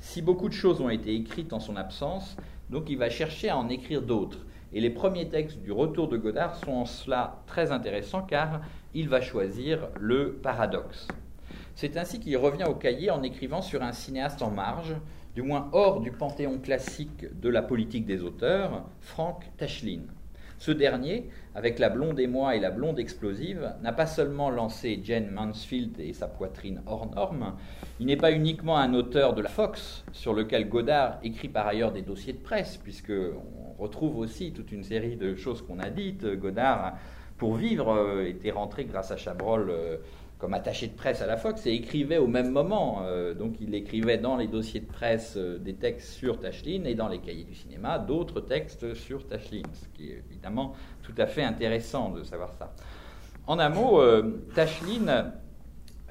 Si beaucoup de choses ont été écrites en son absence, donc il va chercher à en écrire d'autres. Et les premiers textes du retour de Godard sont en cela très intéressants car il va choisir le paradoxe. C'est ainsi qu'il revient au cahier en écrivant sur un cinéaste en marge, du moins hors du panthéon classique de la politique des auteurs, Frank Tashlin. Ce dernier, avec La blonde et moi et La blonde explosive, n'a pas seulement lancé Jane Mansfield et sa poitrine hors norme, il n'est pas uniquement un auteur de la Fox, sur lequel Godard écrit par ailleurs des dossiers de presse, puisque on retrouve aussi toute une série de choses qu'on a dites. Godard, pour vivre, euh, était rentré grâce à Chabrol euh, comme attaché de presse à la Fox et écrivait au même moment. Euh, donc il écrivait dans les dossiers de presse euh, des textes sur Tachlin et dans les cahiers du cinéma d'autres textes sur Tachlin, ce qui est évidemment tout à fait intéressant de savoir ça. En un mot, euh,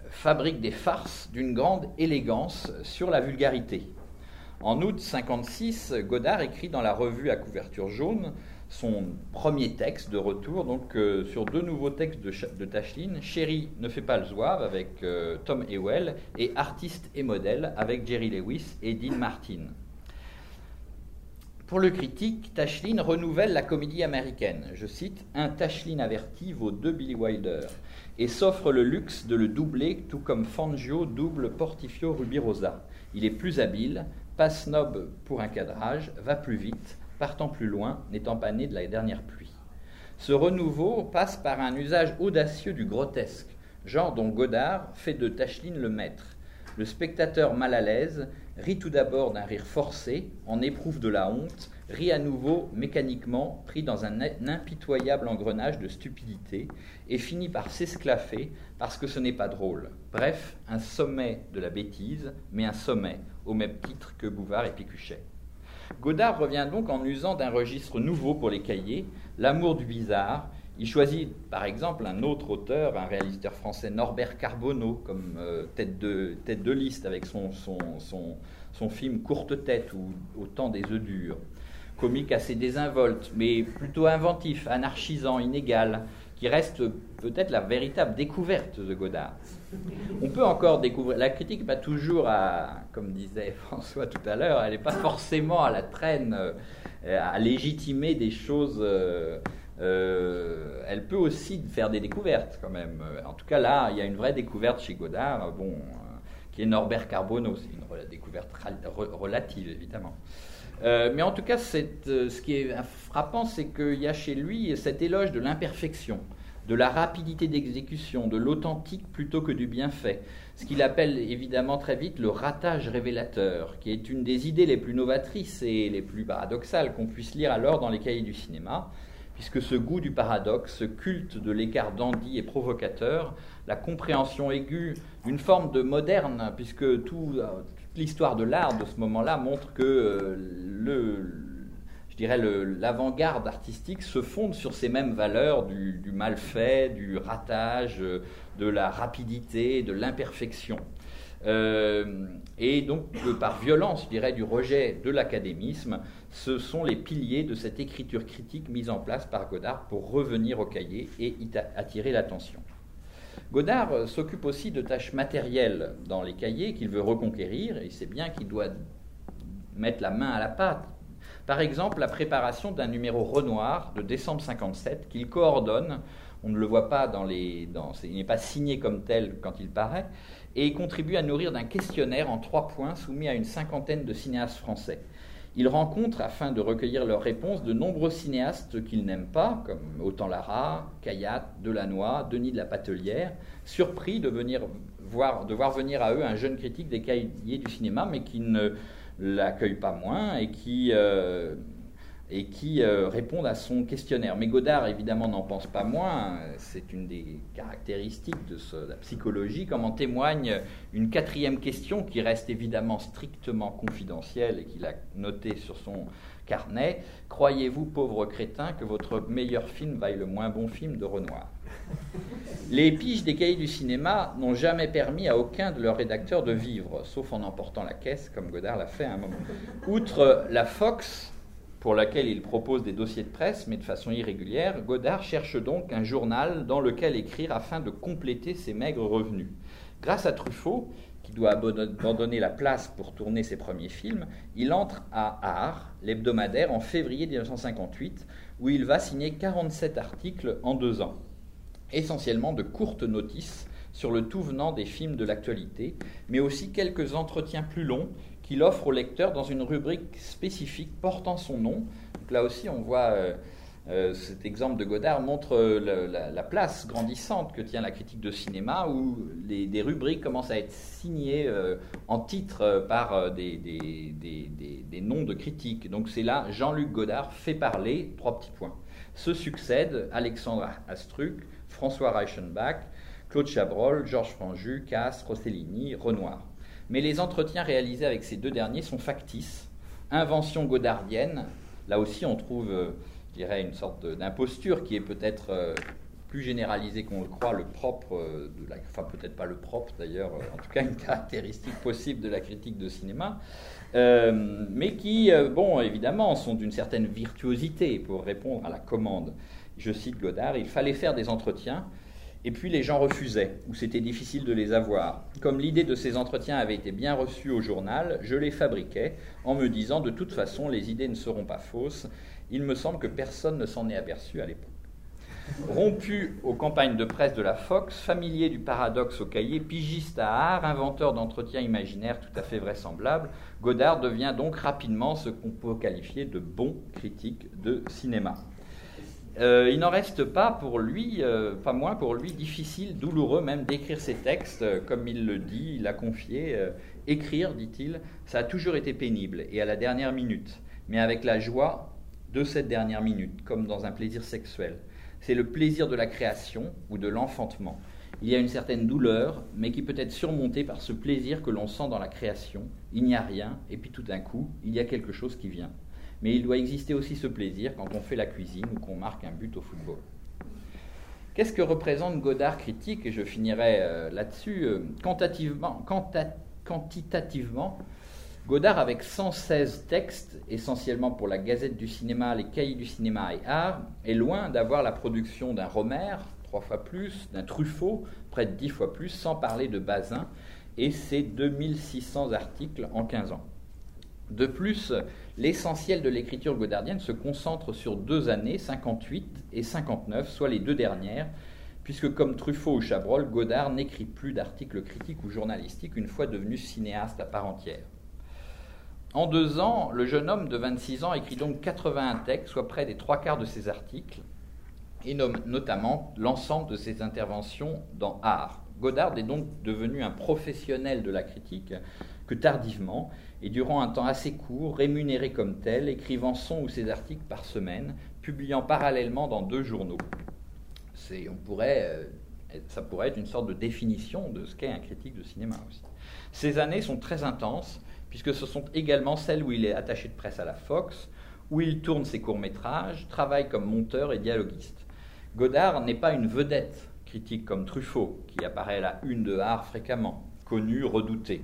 fabrique des farces d'une grande élégance sur la vulgarité. En août 56, Godard écrit dans la revue à couverture jaune son premier texte de retour, donc euh, sur deux nouveaux textes de, de Tachlin, Chéri ne fait pas le zouave avec euh, Tom Ewell et Artiste et modèle avec Jerry Lewis et Dean Martin. Pour le critique, Tachlin renouvelle la comédie américaine. Je cite Un Tachlin averti vaut deux Billy Wilder et s'offre le luxe de le doubler, tout comme Fangio double Portifio Rubirosa. Il est plus habile, pas snob pour un cadrage, va plus vite, partant plus loin, n'étant pas né de la dernière pluie. Ce renouveau passe par un usage audacieux du grotesque, genre dont Godard fait de Tachlin le maître. Le spectateur mal à l'aise rit tout d'abord d'un rire forcé, en éprouve de la honte, rit à nouveau mécaniquement, pris dans un impitoyable engrenage de stupidité, et finit par s'esclaffer parce que ce n'est pas drôle. Bref, un sommet de la bêtise, mais un sommet, au même titre que Bouvard et Picuchet. Godard revient donc en usant d'un registre nouveau pour les cahiers, l'amour du bizarre. Il choisit par exemple un autre auteur, un réalisateur français, Norbert Carbonneau, comme euh, tête, de, liste avec son, son, son, film Courte tête ou Au temps des œufs durs. Comique assez désinvolte, mais plutôt inventif, anarchisant, inégal, qui reste peut-être la véritable découverte de Godard. On peut encore découvrir. La critique pas toujours à, comme disait François tout à l'heure, elle n'est pas forcément à la traîne, euh, à légitimer des choses. Euh, euh, elle peut aussi faire des découvertes quand même. En tout cas, là, il y a une vraie découverte chez Godard, qui est Norbert Carbonneau. C'est une découverte relative, évidemment. mais en tout cas, ce qui est frappant, c'est qu'il y a chez lui cet éloge de l'imperfection de la rapidité d'exécution, de l'authentique plutôt que du bienfait, ce qu'il appelle évidemment très vite le ratage révélateur, qui est une des idées les plus novatrices et les plus paradoxales qu'on puisse lire alors dans les cahiers du cinéma, puisque ce goût du paradoxe, ce culte de l'écart dandy et provocateur, la compréhension aiguë d'une forme de moderne, puisque euh, toute l'histoire de l'art de ce moment-là montre que euh, le, dirais, l'avant-garde artistique se fonde sur ces mêmes valeurs du, mal fait, du ratage, de la rapidité, de l'imperfection. Euh, et donc, par violence, je dirais, du rejet de l'académisme, ce sont les piliers de cette écriture critique mise en place par Godard pour revenir au cahier et attirer l'attention. Godard s'occupe aussi de tâches matérielles dans les cahiers qu'il veut reconquérir, et il sait bien qu'il doit mettre la main à la pâte par exemple, la préparation d'un numéro Renoir de décembre 57 qu'il coordonne. On ne le voit pas dans les. Il n'est pas signé comme tel quand il paraît, et il contribue à nourrir d'un questionnaire en trois points soumis à une cinquantaine de cinéastes français. Il rencontre, afin de recueillir leurs réponses, de nombreux cinéastes qu'il n'aime pas, comme Autant Lara, Caillat, Delannoy, Denis de la Patelière, surpris de, venir voir, de voir venir à eux un jeune critique des cahiers du cinéma, mais qui ne l'accueille pas moins et qui, euh, euh, à son questionnaire. Mais Godard, évidemment, n'en pense pas moins. C'est une des caractéristiques de, la psychologie, comme en témoigne une quatrième question qui reste évidemment strictement confidentielle et qu'il a notée sur son carnet. Croyez-vous, pauvre crétin, que votre meilleur film vaille le moins bon film de Renoir? Les piges des cahiers du cinéma n'ont jamais permis à aucun de leurs rédacteurs de vivre, sauf en emportant la caisse, comme Godard l'a fait à un moment. Outre la Fox, pour laquelle il propose des dossiers de presse, mais de façon irrégulière, Godard cherche donc un journal dans lequel écrire afin de compléter ses maigres revenus. Grâce à Truffaut, qui doit abandonner la place pour tourner ses premiers films, il entre à Art, l'hebdomadaire, en février 1958, où il va signer 47 articles en deux ans, essentiellement de courtes notices sur le tout venant des films de l'actualité, mais aussi quelques entretiens plus longs qu'il offre au lecteur dans une rubrique spécifique portant son nom. là aussi, on voit euh, euh, cet exemple de Godard montre euh, la, place grandissante que tient la critique de cinéma, où des rubriques commencent à être signées en titre par des, des, noms de critiques. Donc c'est là Jean-Luc Godard fait parler, trois petits points. Se succèdent Alexandre Astruc, François Reichenbach, Claude Chabrol, Georges Franju, Casse, Rossellini, Renoir. Mais les entretiens réalisés avec ces deux derniers sont factices, invention godardienne. Là aussi, on trouve, euh, je dirais, une sorte d'imposture qui est peut-être euh, plus généralisée qu'on le croit, le propre, euh, la, enfin peut-être pas le propre d'ailleurs, en tout cas une caractéristique possible de la critique de cinéma, mais qui, bon, évidemment, sont d'une certaine virtuosité pour répondre à la commande. Je cite Godard, il fallait faire des entretiens et puis les gens refusaient, ou c'était difficile de les avoir. Comme l'idée de ces entretiens avait été bien reçue au journal, je les fabriquais en me disant de toute façon les idées ne seront pas fausses. Il me semble que personne ne s'en est aperçu à l'époque. Rompu aux campagnes de presse de la Fox, familier du paradoxe au cahier, pigiste à art, inventeur d'entretiens imaginaires tout à fait vraisemblables, Godard devient donc rapidement ce qu'on peut qualifier de bon critique de cinéma. Euh, il n'en reste pas pour lui, euh, pas moins pour lui, difficile, douloureux même d'écrire ses textes, euh, comme il le dit, il a confié. écrire, dit-il, ça a toujours été pénible et à la dernière minute, mais avec la joie de cette dernière minute, comme dans un plaisir sexuel. C'est le plaisir de la création ou de l'enfantement. Il y a une certaine douleur, mais qui peut être surmontée par ce plaisir que l'on sent dans la création. Il n'y a rien, et puis tout d'un coup, il y a quelque chose qui vient mais il doit exister aussi ce plaisir quand on fait la cuisine ou qu'on marque un but au football. Qu'est-ce que représente Godard critique Et je finirai euh, là-dessus. Euh, quantitativement, Godard, avec 116 textes, essentiellement pour la Gazette du cinéma, les cahiers du cinéma et art, est loin d'avoir la production d'un Romer, trois fois plus, d'un Truffaut, près de dix fois plus, sans parler de Bazin, et ses 2600 articles en 15 ans. De plus, l'essentiel de l'écriture godardienne se concentre sur deux années, 58 et 59, soit les deux dernières, puisque comme Truffaut ou Chabrol, Godard n'écrit plus d'articles critiques ou journalistiques une fois devenu cinéaste à part entière. En deux ans, le jeune homme de 26 ans écrit donc 81 textes, soit près des trois quarts de ses articles, et notamment l'ensemble de ses interventions dans Art. Godard est donc devenu un professionnel de la critique que tardivement, et durant un temps assez court, rémunéré comme tel, écrivant son ou ses articles par semaine, publiant parallèlement dans deux journaux. on pourrait, euh, ça pourrait être une sorte de définition de ce qu'est un critique de cinéma aussi. Ces années sont très intenses, puisque ce sont également celles où il est attaché de presse à la Fox, où il tourne ses courts-métrages, travaille comme monteur et dialoguiste. Godard n'est pas une vedette critique comme Truffaut, qui apparaît à la une de Art fréquemment, connu, redouté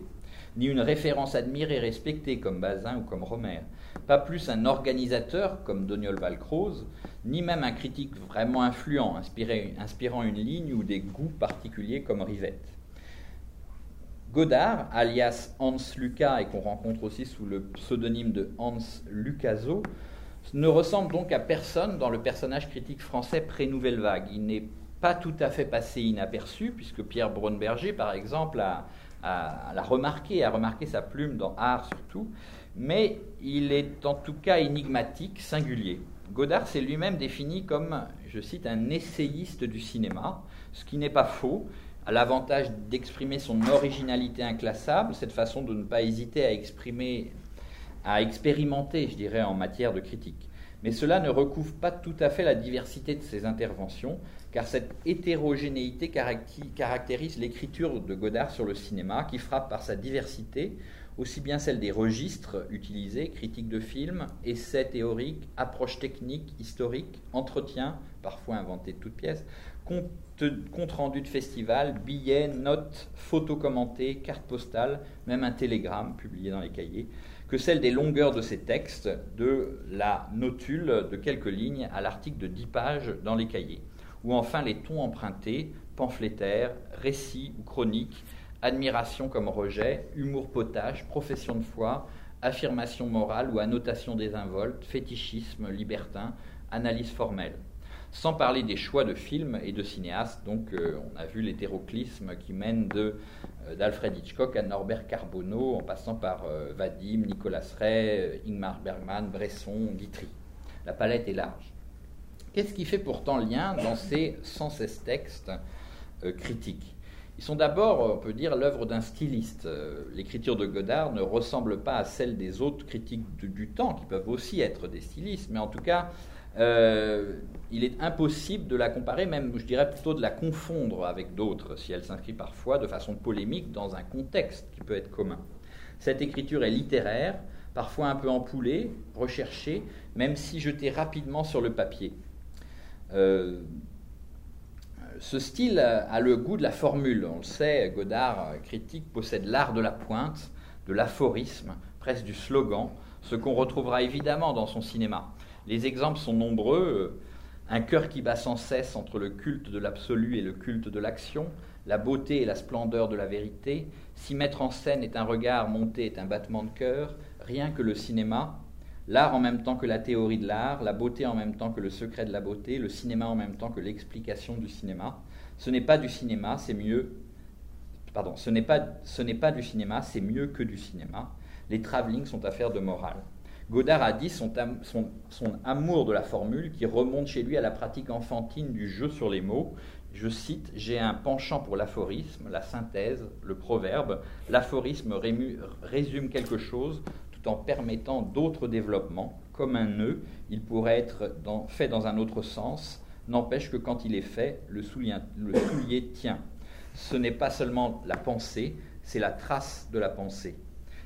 ni une référence admirée et respectée comme Bazin ou comme Romer, pas plus un organisateur comme Doniol Valcroze, ni même un critique vraiment influent, inspirant une ligne ou des goûts particuliers comme Rivette. Godard, alias Hans Lucas, et qu'on rencontre aussi sous le pseudonyme de Hans Lucaso, ne ressemble donc à personne dans le personnage critique français pré-Nouvelle Vague. Il n'est pas tout à fait passé inaperçu, puisque Pierre Braunberger, par exemple, a, à, la remarquer, à remarquer sa plume dans Art surtout, mais il est en tout cas énigmatique, singulier. Godard s'est lui-même défini comme, je cite, un essayiste du cinéma, ce qui n'est pas faux, à l'avantage d'exprimer son originalité inclassable, cette façon de ne pas hésiter à exprimer, à expérimenter, je dirais, en matière de critique. Mais cela ne recouvre pas tout à fait la diversité de ses interventions, car cette hétérogénéité caractérise l'écriture de Godard sur le cinéma, qui frappe par sa diversité, aussi bien celle des registres utilisés, critiques de films, essais théoriques, approches techniques, historiques, entretiens, parfois inventés de toutes pièces, compte, rendu de festival, billets, notes, photos commentées, cartes postales, même un télégramme publié dans les cahiers, que celle des longueurs de ces textes, de la notule de quelques lignes à l'article de 10 pages dans les cahiers ou enfin les tons empruntés, pamphlétaires, récits ou chroniques, admiration comme rejet, humour potage, profession de foi, affirmation morale ou annotation désinvolte, fétichisme libertin, analyse formelle. Sans parler des choix de films et de cinéastes, donc euh, on a vu l'hétéroclisme qui mène euh, d'Alfred Hitchcock à Norbert Carbonneau, en passant par euh, Vadim, Nicolas Ray, Ingmar Bergman, Bresson, Guitry. La palette est large. Qu'est-ce qui fait pourtant lien dans ces 116 textes critiques? Ils sont d'abord, on peut dire, l'œuvre d'un styliste. L'écriture de Godard ne ressemble pas à celle des autres critiques du temps, qui peuvent aussi être des stylistes, mais en tout cas, euh, il est impossible de la comparer, même je dirais plutôt de la confondre avec d'autres, si elle s'inscrit parfois de façon polémique dans un contexte qui peut être commun. Cette écriture est littéraire, parfois un peu empoulée, recherchée, même si jetée rapidement sur le papier. Euh, ce style a le goût de la formule. On le sait, Godard, euh, critique, possède l'art de la pointe, de l'aphorisme, presque du slogan, ce qu'on retrouvera évidemment dans son cinéma. Les exemples sont nombreux. Un cœur qui bat sans cesse entre le culte de l'absolu et le culte de l'action, la beauté et la splendeur de la vérité. Si mettre en scène est un regard, monté est un battement de cœur, rien que le cinéma, l'art en même temps que la théorie de l'art, la beauté en même temps que le secret de la beauté, le cinéma en même temps que l'explication du cinéma. Ce n'est pas du cinéma, c'est mieux. Pardon, ce n'est pas, ce n'est pas du cinéma, c'est mieux que du cinéma. Les travelling sont affaires de morale. Godard a dit son, amour de la formule qui remonte chez lui à la pratique enfantine du jeu sur les mots. Je cite J'ai un penchant pour l'aphorisme, la synthèse, le proverbe. L'aphorisme résume quelque chose en permettant d'autres développements. Comme un nœud, il pourrait être fait dans un autre sens. N'empêche que quand il est fait, le soulier tient. Ce n'est pas seulement la pensée, c'est la trace de la pensée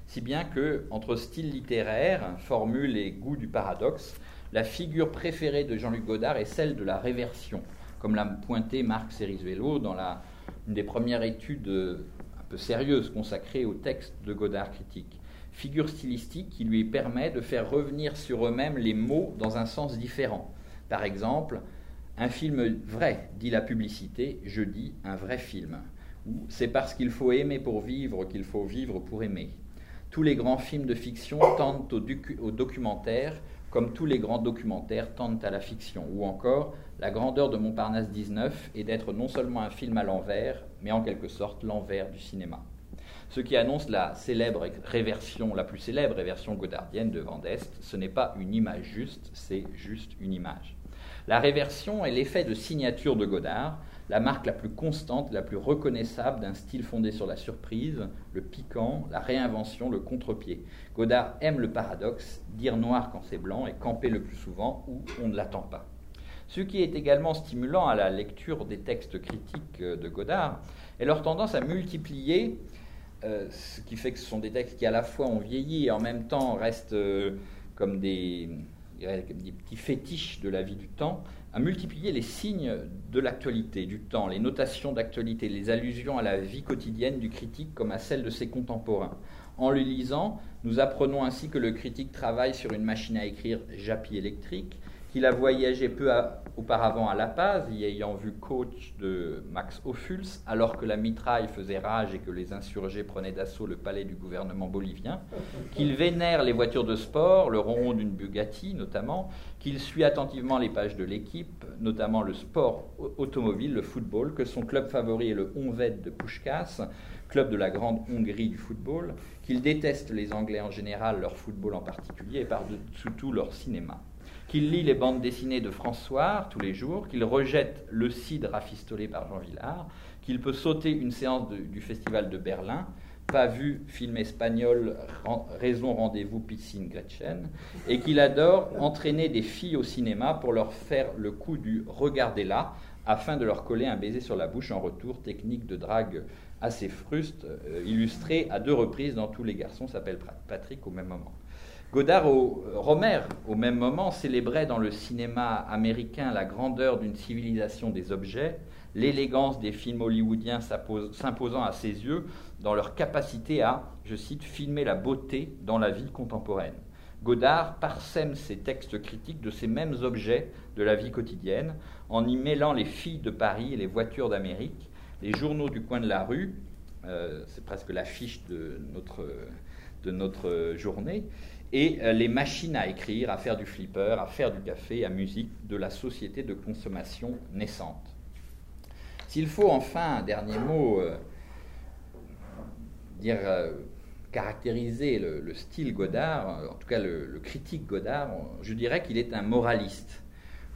si bien que, entre style littéraire, formule et goût du paradoxe, la figure préférée de Jean-Luc Godard est celle de la réversion, comme l'a pointé Marc Cerisvelo dans la, une des premières études un peu sérieuses consacrées au texte de Godard critique. Figure stylistique qui lui permet de faire revenir sur eux-mêmes les mots dans un sens différent. Par exemple, un film vrai, dit la publicité, je dis un vrai film. Ou c'est parce qu'il faut aimer pour vivre qu'il faut vivre pour aimer. Tous les grands films de fiction tendent au, documentaire, comme tous les grands documentaires tendent à la fiction. Ou encore, la grandeur de Montparnasse 19 est d'être non seulement un film à l'envers, mais en quelque sorte l'envers du cinéma. Ce qui annonce la célèbre réversion, la plus célèbre réversion godardienne de Vendeste, ce n'est pas une image juste, c'est juste une image. La réversion est l'effet de signature de Godard, la marque la plus constante, la plus reconnaissable d'un style fondé sur la surprise, le piquant, la réinvention, le contre-pied. Godard aime le paradoxe, dire noir quand c'est blanc et camper le plus souvent où on ne l'attend pas. Ce qui est également stimulant à la lecture des textes critiques de Godard est leur tendance à multiplier, euh, ce qui fait que ce sont des textes qui à la fois ont vieilli et en même temps restent euh, comme des, petits fétiches de la vie du temps, à multiplier les signes de l'actualité, du temps, les notations d'actualité, les allusions à la vie quotidienne du critique comme à celle de ses contemporains. En le lisant, nous apprenons ainsi que le critique travaille sur une machine à écrire Japy électrique, qu'il a voyagé peu auparavant à La Paz, y ayant vu coach de Max Ophuls, alors que la mitraille faisait rage et que les insurgés prenaient d'assaut le palais du gouvernement bolivien, qu'il vénère les voitures de sport, le ronron d'une Bugatti notamment, qu'il suit attentivement les pages de l'équipe, notamment le sport automobile, le football, que son club favori est le Honved de Pushkas, club de la grande Hongrie du football, qu'il déteste les Anglais en général, leur football en particulier, et par-dessus tout leur cinéma qu'il lit les bandes dessinées de François tous les jours, qu'il rejette le cidre rafistolé par Jean Villard, qu'il peut sauter une séance du Festival de Berlin, pas vu film espagnol Raison Rendez-vous Piscine Gretchen, et qu'il adore entraîner des filles au cinéma pour leur faire le coup du regardez-la, afin de leur coller un baiser sur la bouche en retour, technique de drague assez fruste, euh, illustrée à deux reprises dans Tous les garçons s'appelle Patrick au même moment. Godard, au, Romer, au même moment, célébrait dans le cinéma américain la grandeur d'une civilisation des objets, l'élégance des films hollywoodiens s'imposant à ses yeux dans leur capacité à, je cite, filmer la beauté dans la vie contemporaine. Godard parsème ses textes critiques de ces mêmes objets de la vie quotidienne, en y mêlant les filles de Paris et les voitures d'Amérique, les journaux du coin de la rue c'est presque l'affiche de notre journée. Et les machines à écrire, à faire du flipper, à faire du café, à musique, de la société de consommation naissante. S'il faut enfin, un dernier mot, dire caractériser le, style Godard, en tout cas le, critique Godard, je dirais qu'il est un moraliste.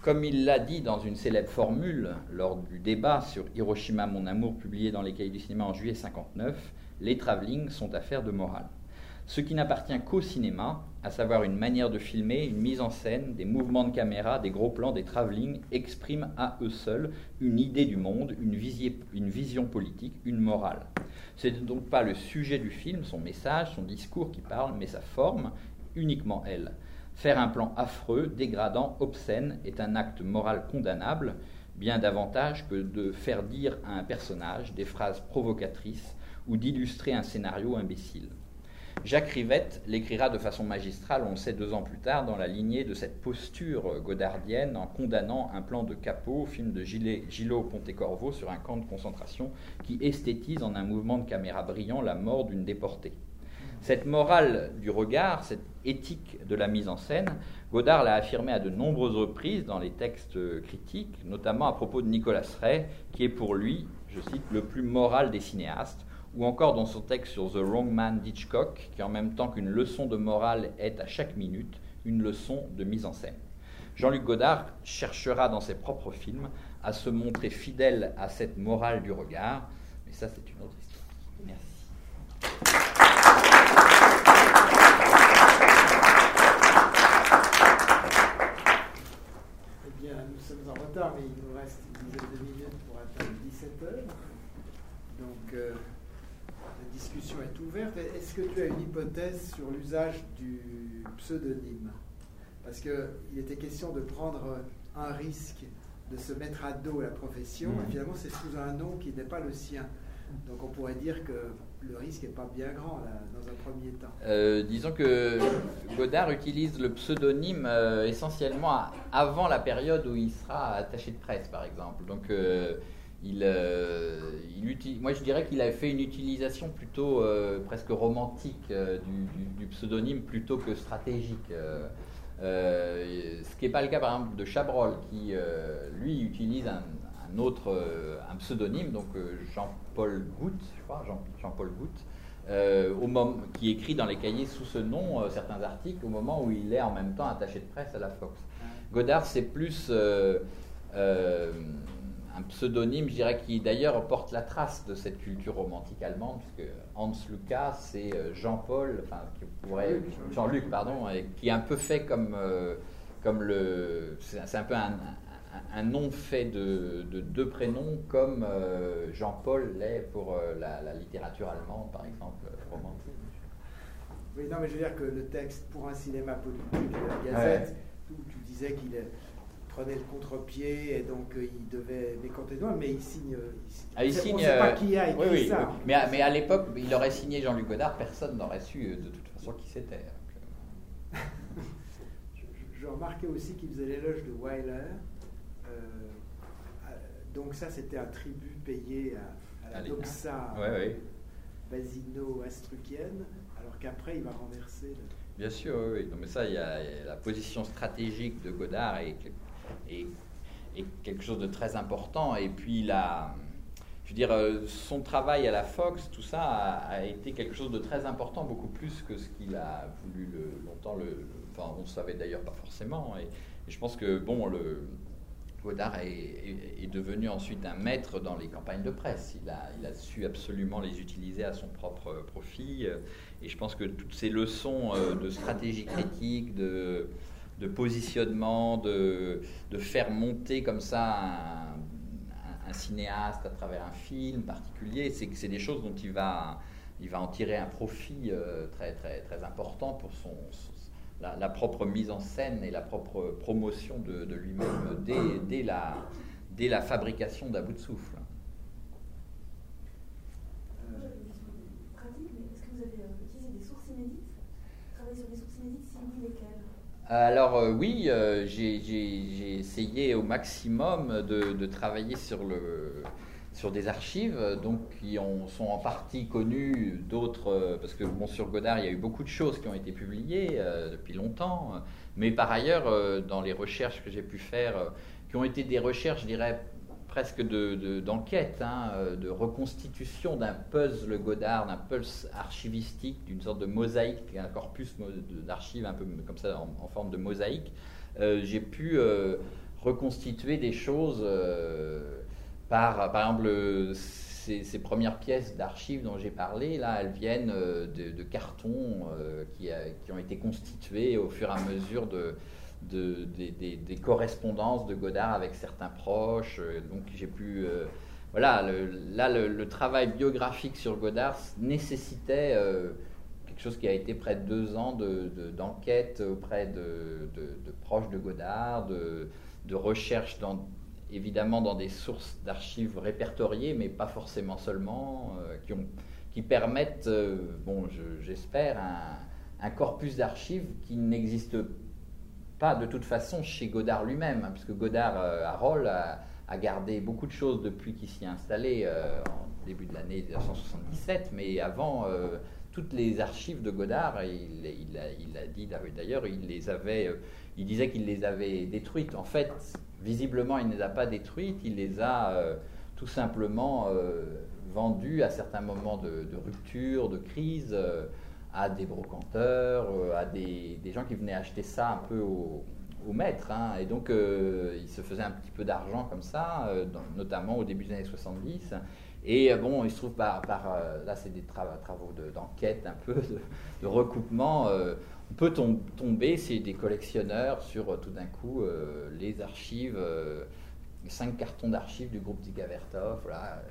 Comme il l'a dit dans une célèbre formule lors du débat sur Hiroshima, mon amour, publié dans les cahiers du cinéma en juillet 59, les travelling sont affaires de morale. Ce qui n'appartient qu'au cinéma, à savoir une manière de filmer, une mise en scène, des mouvements de caméra, des gros plans, des travelling, expriment à eux seuls une idée du monde, une, une vision politique, une morale. Ce n'est donc pas le sujet du film, son message, son discours qui parle, mais sa forme, uniquement elle. Faire un plan affreux, dégradant, obscène est un acte moral condamnable, bien davantage que de faire dire à un personnage des phrases provocatrices ou d'illustrer un scénario imbécile. Jacques Rivette l'écrira de façon magistrale, on le sait deux ans plus tard, dans la lignée de cette posture godardienne en condamnant un plan de Capot, film de Gillot Pontecorvo sur un camp de concentration qui esthétise en un mouvement de caméra brillant la mort d'une déportée. Cette morale du regard, cette éthique de la mise en scène, Godard l'a affirmé à de nombreuses reprises dans les textes critiques, notamment à propos de Nicolas Ray, qui est pour lui, je cite, le plus moral des cinéastes, ou encore dans son texte sur The Wrong Man d'Hitchcock, qui en même temps qu'une leçon de morale est à chaque minute une leçon de mise en scène. Jean-Luc Godard cherchera dans ses propres films à se montrer fidèle à cette morale du regard, mais ça c'est une autre histoire. Merci. Eh bien, nous sommes en retard, mais il nous reste une dizaine de minutes pour atteindre 17 heures. Donc, euh, discussion est ouverte. Est-ce que tu as une hypothèse sur l'usage du pseudonyme? Parce qu'il était question de prendre un risque de se mettre à dos la profession, et mmh. finalement c'est sous un nom qui n'est pas le sien. Donc on pourrait dire que le risque n'est pas bien grand là, dans un premier temps. Euh, disons que Godard utilise le pseudonyme euh, essentiellement avant la période où il sera attaché de presse, par exemple. Donc euh, il, euh, moi je dirais qu'il avait fait une utilisation plutôt euh, presque romantique euh, du, pseudonyme plutôt que stratégique. ce qui n'est pas le cas par exemple de Chabrol qui lui utilise un, autre un pseudonyme, donc Jean-Paul Goutte, je crois, Jean-Paul Goutte, au moment, qui écrit dans les cahiers sous ce nom certains articles au moment où il est en même temps attaché de presse à la Fox. Godard c'est plus un pseudonyme, je dirais, qui d'ailleurs porte la trace de cette culture romantique allemande, puisque Hans Lucas, c'est euh, Jean-Paul, enfin, qui pourrait, Jean-Luc, pardon, et qui est un peu fait comme, euh, comme le. C'est un peu un, nom fait de, deux prénoms, comme euh, Jean-Paul l'est pour la, littérature allemande, par exemple, romantique. Oui, non, mais je veux dire que le texte pour un cinéma politique de la Gazette, où tu disais qu'il est prenait le contre-pied et donc euh, il devait décompter doigts, mais il signe. Ah, il signe. On ne sait pas qui a écrit oui, oui, ça. Mais, à, mais à l'époque, il aurait signé Jean-Luc Godard, personne n'aurait su euh, de toute façon qui c'était. Euh. je, remarquais aussi qu'il faisait l'éloge de Weiler. donc ça, c'était un tribut payé à, la doxa basino-astrucienne, alors qu'après, il va renverser. Bien sûr, oui. Non, mais ça, il y, a, la position stratégique de Godard et est, quelque chose de très important. Et puis, la, je veux dire, euh, son travail à la Fox, tout ça a, été quelque chose de très important, beaucoup plus que ce qu'il a voulu longtemps. Le, enfin, on ne savait d'ailleurs pas forcément. Et, je pense que, bon, le, Godard est, devenu ensuite un maître dans les campagnes de presse. Il a, il a, su absolument les utiliser à son propre profit. Et je pense que toutes ces leçons euh, de stratégie critique, de, de positionnement, de, de, faire monter comme ça un, cinéaste à travers un film particulier, c'est des choses dont il va, il va en tirer un profit euh, très, très, très important pour son, la, propre mise en scène et la propre promotion de, lui-même dès, dès, la, dès la fabrication d'à bout de souffle. Alors euh, oui, euh, j'ai essayé au maximum de, travailler sur des archives, donc qui ont, sont en partie connues, d'autres, parce que sur Godard, il y a eu beaucoup de choses qui ont été publiées depuis longtemps, mais par ailleurs, dans les recherches que j'ai pu faire, qui ont été des recherches, je dirais, presque d'enquête, de, hein, de reconstitution d'un puzzle Godard, d'un puzzle archivistique, d'une sorte de mosaïque, un corpus d'archives un peu comme ça en, forme de mosaïque. J'ai pu reconstituer des choses euh, par, par exemple, ces, premières pièces d'archives dont j'ai parlé, là, elles viennent euh, de, cartons euh, qui, qui, ont été constitués au fur et à mesure de, de des, correspondances de Godard avec certains proches. Donc j'ai pu... voilà, là, le, travail biographique sur Godard nécessitait quelque chose qui a été près de deux ans d'enquête auprès de, proches de Godard, de, recherche, évidemment dans des sources d'archives répertoriées, mais pas forcément seulement, euh, qui, permettent, euh, bon, j'espère, un, corpus d'archives qui n'existe pas de toute façon chez Godard lui-même, hein, puisque Godard, euh, Harold, a, a, gardé beaucoup de choses depuis qu'il s'y est installé en début de l'année 1977, mais avant toutes les archives de Godard, il, il, a, dit d'ailleurs, il les avait il disait qu'il les avait détruites. En fait, visiblement, il ne les a pas détruites, il les a euh, tout simplement euh, vendues à certains moments de, rupture, de crise, euh, à des brocanteurs, à des, gens qui venaient acheter ça un peu au, maître. Hein. Et donc, il se faisait un petit peu d'argent comme ça, notamment au début des années 70. Et bon, il se trouve par, là, c'est des travaux d'enquête, un peu de, recoupement on peut tomber, c'est des collectionneurs, sur euh, tout d'un coup euh, les archives, euh, cinq cartons d'archives du groupe Digavertov, voilà,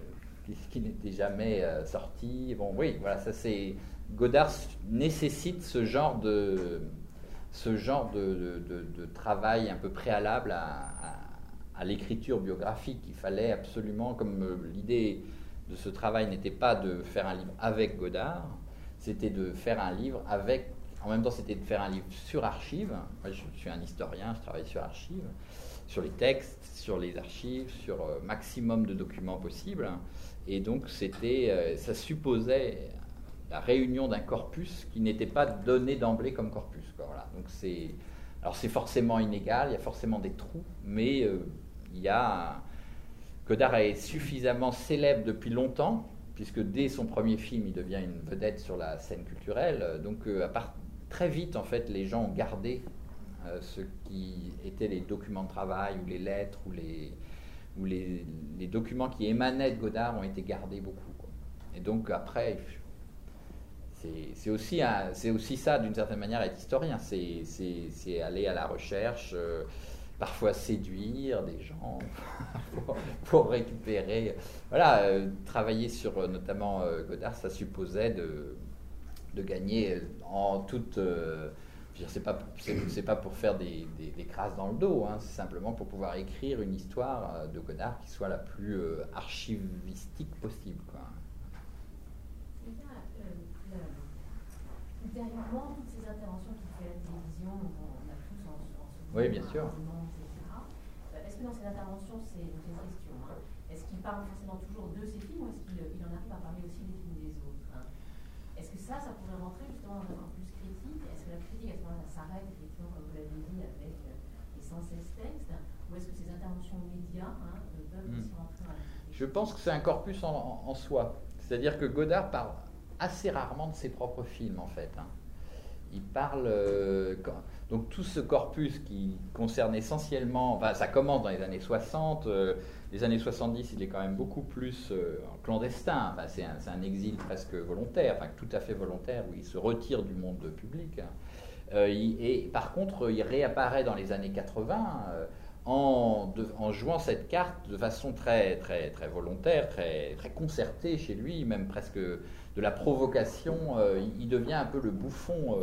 qui, n'était jamais sorti. Bon, oui, voilà, ça c'est. Godard nécessite ce genre de, ce genre de, travail un peu préalable à, l'écriture biographique. Il fallait absolument, comme l'idée de ce travail n'était pas de faire un livre avec Godard, c'était de faire un livre avec en même temps, c'était de faire un livre sur archives. Moi, je suis un historien, je travaille sur archives, sur les textes, sur les archives, sur euh, maximum de documents possibles. Et donc, c'était, euh, ça supposait la réunion d'un corpus qui n'était pas donné d'emblée comme corpus. Voilà. Donc, c'est, alors, c'est forcément inégal, il y a forcément des trous, mais euh, il y a. Godard est suffisamment célèbre depuis longtemps puisque dès son premier film, il devient une vedette sur la scène culturelle. Donc, à part, très vite, en fait, les gens ont gardé euh, ce qui étaient les documents de travail ou les lettres ou les, les, documents qui émanaient de Godard ont été gardés beaucoup. Et donc après, c'est aussi, ça d'une certaine manière être historien, c'est aller à la recherche, euh, parfois séduire des gens pour, récupérer. Voilà, euh, travailler sur notamment Godard, ça supposait de gagner en toute. Euh, c'est pas, c'est, pas pour faire des, des, crasses dans le dos, hein, c'est simplement pour pouvoir écrire une histoire euh, de Godard qui soit la plus euh, archivistique possible. Quoi. Ultérieurement, toutes ces interventions qu'il fait à la télévision, on a tous en, en Oui, bien sûr. Est-ce que dans ces interventions, c'est une question, hein, est-ce qu'il parle forcément toujours de ses films ou est-ce qu'il il en arrive à parler aussi des films des autres hein? Est-ce que ça, ça pourrait rentrer justement dans un corpus critique? Est-ce que la critique, à ce moment-là, s'arrête, effectivement, comme vous l'avez dit, avec euh, les sans cesse textes? Ou est-ce que ces interventions médias hein, euh, peuvent hmm. aussi rentrer dans la critique? Je pense que c'est un corpus en, soi. C'est-à-dire que Godard parle assez rarement de ses propres films, en fait. Hein. Il parle. Euh, donc tout ce corpus qui concerne essentiellement. Enfin, ça commence dans les années 60 les années 70, il est quand même beaucoup plus euh, clandestin. c'est un, exil presque volontaire, enfin tout à fait volontaire, où il se retire du monde public. Hein. Euh, et par contre, il réapparaît dans les années 80 euh, en, en, jouant cette carte de façon très, très, très volontaire, très, très concertée chez lui, même presque de la provocation. il, devient un peu le bouffon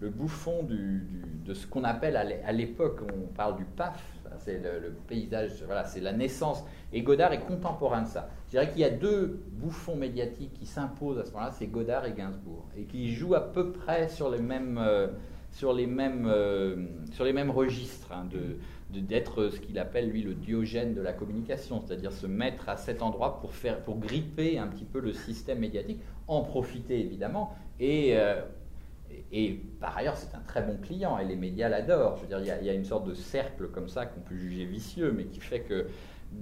le bouffon de ce qu'on appelle à l'époque, on parle du PAF, c'est le, paysage, voilà, c'est la naissance. Et Godard est contemporain de ça. Je dirais qu'il y a deux bouffons médiatiques qui s'imposent à ce moment-là, c'est Godard et Gainsbourg, et qui jouent à peu près sur les mêmes, euh, sur les mêmes, euh, sur les mêmes registres hein, de, d'être ce qu'il appelle lui le diogène de la communication, c'est-à-dire se mettre à cet endroit pour faire, pour gripper un petit peu le système médiatique, en profiter évidemment, et, euh, et par ailleurs c'est un très bon client et les médias l'adorent. Je veux dire, il y, a, il y, a, une sorte de cercle comme ça qu'on peut juger vicieux, mais qui fait que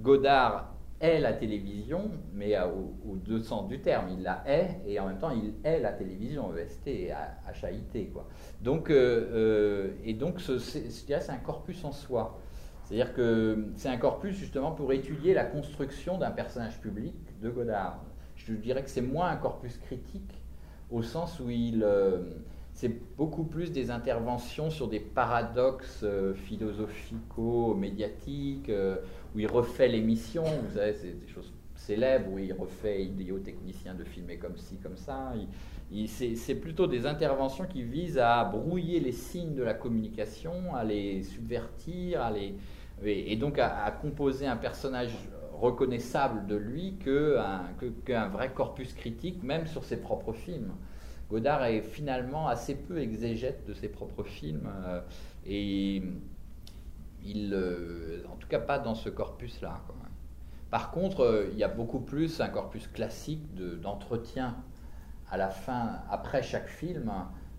Godard est la télévision, mais au, deux sens du terme. Il la est et en même temps il est la télévision, EST, HAIT. Quoi. Donc, euh, euh, et donc c'est un corpus en soi. C'est-à-dire que c'est un corpus justement pour étudier la construction d'un personnage public de Godard. Je dirais que c'est moins un corpus critique au sens où il... Euh, c'est beaucoup plus des interventions sur des paradoxes philosophico-médiatiques, où il refait l'émission, vous savez, c'est des choses célèbres, où il refait idiot technicien de filmer comme ci, comme ça. c'est plutôt des interventions qui visent à brouiller les signes de la communication, à les subvertir, à les, et, donc à, composer un personnage reconnaissable de lui qu'un que, vrai corpus critique, même sur ses propres films. Godard est finalement assez peu exégète de ses propres films. Euh, et il, euh, en tout cas pas dans ce corpus-là. Par contre, euh, il y a beaucoup plus un corpus classique d'entretien à la fin, après chaque film,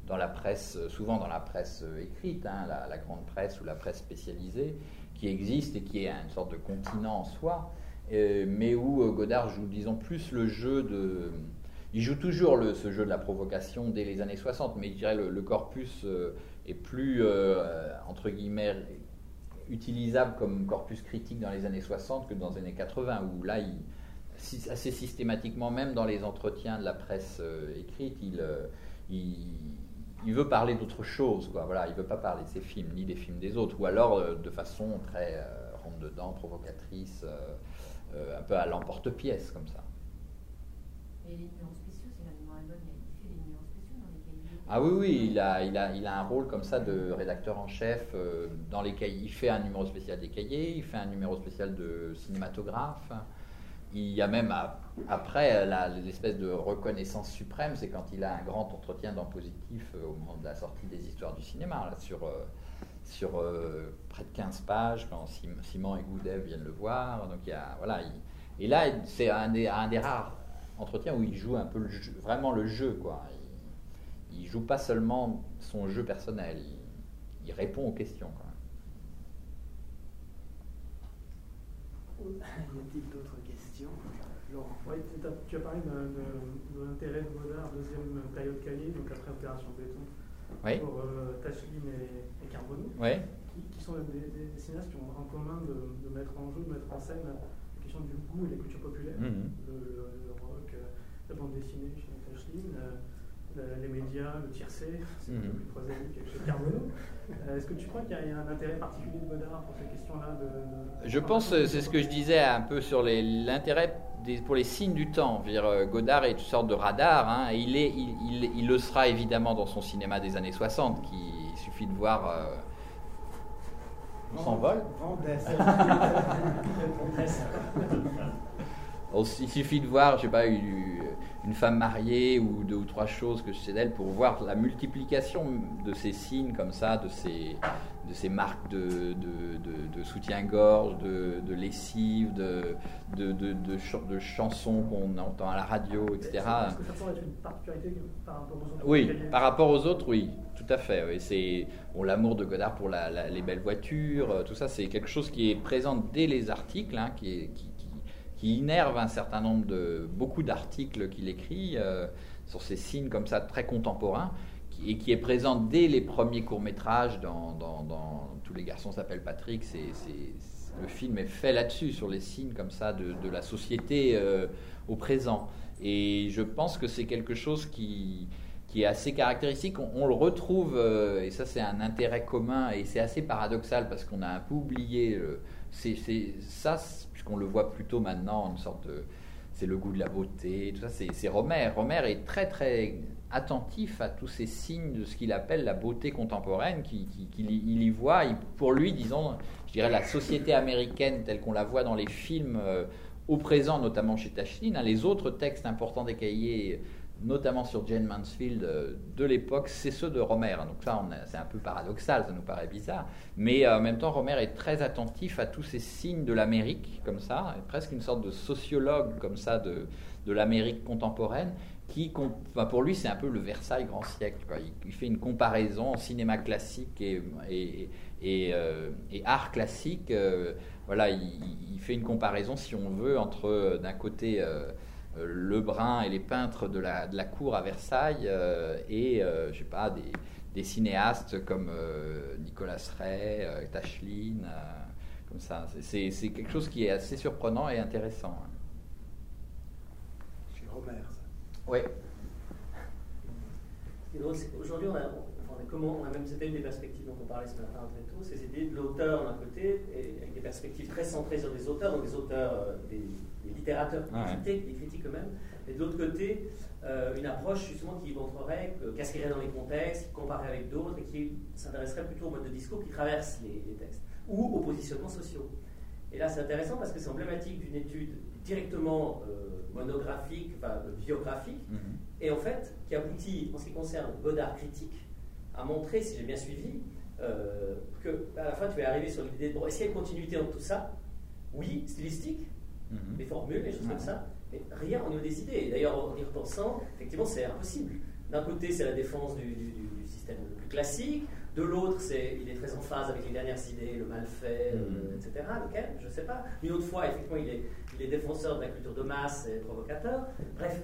dans la presse, souvent dans la presse écrite, hein, la, grande presse ou la presse spécialisée, qui existe et qui est une sorte de continent en soi, euh, mais où Godard joue, disons, plus le jeu de... Il joue toujours ce jeu de la provocation dès les années 60, mais je dirais le, le corpus est plus, entre guillemets, utilisable comme corpus critique dans les années 60 que dans les années 80, où là, il, assez systématiquement, même dans les entretiens de la presse euh, écrite, euh, il, il, veut parler d'autre chose. Quoi. Voilà, il ne veut pas parler de ses films, ni des films des autres, ou alors euh, de façon très ronde-dedans, provocatrice, un peu à l'emporte-pièce, comme ça les numéros spéciaux, c'est l'animal album, il fait des numéros spéciaux dans les cahiers ah oui, oui, il a, il, a, il a un rôle comme ça de rédacteur en chef dans les cahiers. Il fait un numéro spécial des cahiers, il fait un numéro spécial de cinématographe. Il y a même après l'espèce de reconnaissance suprême, c'est quand il a un grand entretien dans Positif au moment de la sortie des histoires du cinéma, sur, sur près de 15 pages, quand Simon et Goudev viennent le voir. Donc il y a, voilà, et là, c'est un des, rares entretiens où il joue un peu vraiment le jeu. Quoi. Il, joue pas seulement son jeu personnel, il, répond aux questions. Quand Y a-t-il d'autres questions? Laurent oui, Tu as parlé de, l'intérêt de Godard, deuxième période cahier, donc après Opération Béton, oui. pour euh, Tacheline et, et Carbonneau, oui. qui, sont des, des, cinéastes qui ont en commun de, de, mettre en jeu, de mettre en scène la question du goût et la culture populaire, le, le, rock, euh, la bande dessinée chez Tacheline. Euh, les médias, le tiercé, c'est un peu mhm. plus prosaïque chez Carbonneau. Euh, est-ce que tu crois qu'il y a un intérêt particulier de Godard pour ces questions-là de, Je pense, c'est ce que je disais un peu sur l'intérêt pour les signes du temps. dire, euh, Godard est une sorte de radar, hein, et il, est, il, il, il, le sera évidemment dans son cinéma des années 60, qui il suffit de voir. Euh, on s'envole Il suffit de voir, je sais pas, une femme mariée ou deux ou trois choses que je sais d'elle pour voir la multiplication de ces signes comme ça, de ces, de ces marques de, de, de, soutien-gorge, de, lessive, de, de, de, chansons qu'on entend à la radio, etc. Est-ce que ça pourrait être une particularité par rapport aux autres Oui, par rapport aux autres, oui, tout à fait. Oui. C'est bon, l'amour de Godard pour la, les belles voitures, euh, tout ça, c'est quelque chose qui est présent dès les articles, hein, qui, est, qui, qui innerve un certain nombre de beaucoup d'articles qu'il écrit euh, sur ces signes comme ça très contemporains et qui est présent dès les premiers courts métrages dans, Tous les garçons s'appellent Patrick. C'est, le film est fait là-dessus sur les signes comme ça de, la société euh, au présent. Et je pense que c'est quelque chose qui, qui est assez caractéristique. On, le retrouve, euh, et ça c'est un intérêt commun, et c'est assez paradoxal parce qu'on a un peu oublié. c'est, ça, qu'on le voit plutôt maintenant, une sorte de. C'est le goût de la beauté, tout ça, c'est Romer. Romer est très très attentif à tous ces signes de ce qu'il appelle la beauté contemporaine, qu'il qui, il y voit, pour lui, disons, je dirais la société américaine telle qu'on la voit dans les films euh, au présent, notamment chez Tacheline, hein, les autres textes importants des cahiers notamment sur Jane Mansfield de l'époque, c'est ceux de Romer. Donc ça, c'est un peu paradoxal, ça nous paraît bizarre. Mais en même temps, Romer est très attentif à tous ces signes de l'Amérique, comme ça, presque une sorte de sociologue comme ça de, de l'Amérique contemporaine, qui, pour lui, c'est un peu le Versailles grand siècle. Il, fait une comparaison en cinéma classique et, et, et, art classique. voilà, il, fait une comparaison, si on veut, entre d'un côté euh, Lebrun et les peintres de la, de la cour à Versailles euh, et, euh, je sais pas, des, des cinéastes comme Nicolas Ray, Tacheline, comme ça. C'est quelque chose qui est assez surprenant et intéressant. Hein. Chez Romer, ça. Oui. Aujourd'hui, on a, comment, on a même, c'était une des perspectives dont on parlait ce matin très tôt, ces idées de l'auteur d'un côté, et avec des perspectives très centrées sur des auteurs, donc des auteurs, des, littérateurs, ah des critiques, eux-mêmes, et de l'autre côté, euh, une approche justement qui montrerait, casquerait dans les contextes, qui comparerait avec d'autres et qui s'intéresserait plutôt au mode de discours qui traverse les, textes, ou aux positionnements sociaux. Et là, c'est intéressant parce que c'est emblématique d'une étude directement euh, monographique, enfin biographique, mhm. et en fait, qui aboutit, en ce qui concerne Godard critique, à montrer, si j'ai bien suivi, euh, que à la fin, tu es arrivé sur l'idée de bon, est-ce qu'il y a une continuité entre tout ça? Oui, stylistique, Mhm. les formules, les choses comme ça, mais rien niveau des idées. D'ailleurs, en y repensant, effectivement, c'est impossible. D'un côté, c'est la défense du, système le plus classique, de l'autre, c'est il est très en phase avec les dernières idées, le mal fait, euh, mhm. etc. Lequel? Je ne sais pas. Une autre fois, effectivement, il est, il est défenseur de la culture de masse et provocateur. Bref,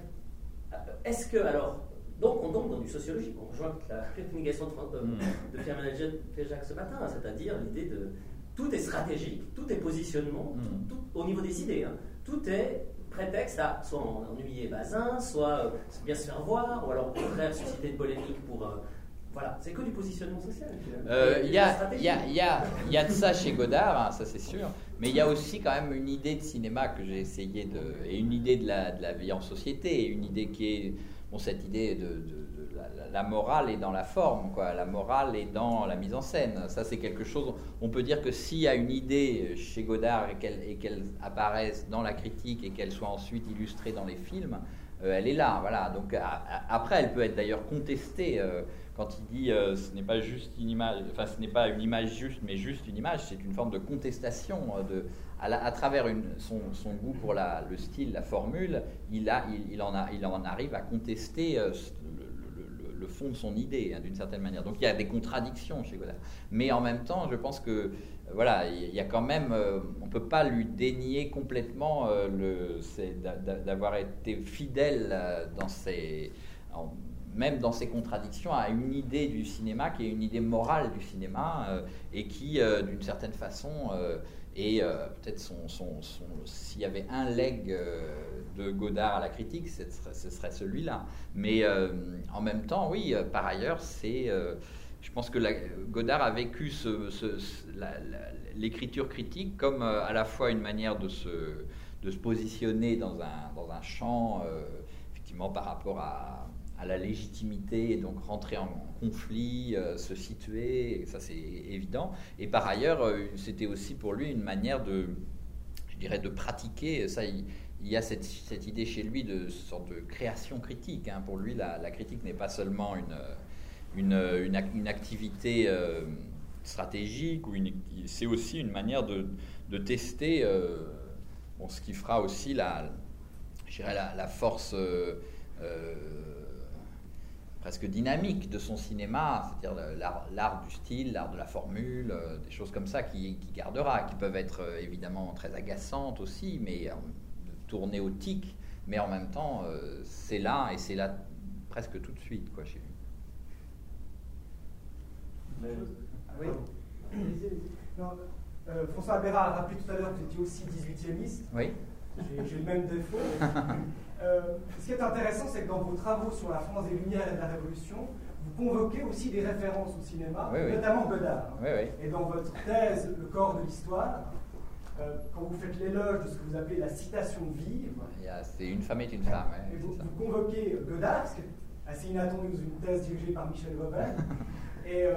euh, est-ce que, alors, donc on tombe dans du sociologique. On rejoint la communication de, mhm. de Pierre Jacques ce matin, c'est-à-dire l'idée de tout est stratégique, tout est positionnement, tout, au niveau des idées. Hein. Tout est prétexte à soit ennuyer Bazin, soit euh, bien se faire voir, ou alors au contraire susciter une polémique pour. Euh, voilà, c'est que du positionnement social. Euh, il y, a, y, a, y, a, y, a, de ça chez Godard, hein, ça c'est sûr, mais il y a aussi quand même une idée de cinéma que j'ai essayé de. et une idée de la, de la vie en société, et une idée qui est. Bon, cette idée de la, morale est dans la forme, quoi. La morale est dans la mise en scène. Ça, c'est quelque chose. On peut dire que s'il y a une idée chez Godard et qu'elle apparaisse dans la critique et qu'elle soit ensuite illustrée dans les films, euh, elle est là. Voilà. Donc après, elle peut être d'ailleurs contestée. Euh, quand il dit euh, ce n'est pas juste une image, enfin ce n'est pas une image juste, mais juste une image, c'est une forme de contestation de, à, travers son, goût pour le style, la formule, il en arrive à contester le fond de son idée, hein, d'une certaine manière. Donc il y a des contradictions chez Godard. Mais en même temps, je pense que euh, voilà, il y a quand même, euh, on ne peut pas lui dénier complètement euh, d'avoir été fidèle dans ses, même dans ses contradictions, à une idée du cinéma qui est une idée morale du cinéma et qui, d'une certaine façon, et peut-être son, son, s'il y avait un leg de Godard à la critique, ce serait, celui-là. Mais euh, en même temps, oui, euh, par ailleurs, c'est. Euh, je pense que Godard a vécu l'écriture critique comme à la fois une manière de se, de se positionner dans un, dans un champ, effectivement, par rapport à, à, la légitimité, et donc rentrer en conflit, se situer, ça c'est évident. Et par ailleurs, c'était aussi pour lui une manière de, je dirais, de pratiquer. Ça, il y a cette, cette, idée chez lui de sorte de création critique. Hein. Pour lui, la, critique n'est pas seulement une, une, une, activité euh, stratégique, ou c'est aussi une manière de, de tester euh, ce qui fera aussi la, la, la force euh, presque dynamique de son cinéma, c'est-à-dire l'art du style, l'art de la formule, des choses comme ça qui, qui, gardera, qui peuvent être évidemment très agaçantes aussi, mais tourner au tic, mais en même temps, euh, c'est là et c'est là presque tout de suite, quoi, chez lui. Oui. Euh, François Bérard a rappelé tout à l'heure que vous étiez aussi 18e Oui. J'ai le même défaut. Euh, ce qui est intéressant, c'est que dans vos travaux sur la France des Lumières et de la Révolution, vous convoquez aussi des références au cinéma, notamment Godard. et dans votre thèse, Le corps de l'histoire, euh, quand vous faites l'éloge de ce que vous appelez la citation vive. C'est une femme est une femme. vous, convoquez Godard, ce qui est assez inattendu dans une thèse dirigée par Michel Weber. Et, euh,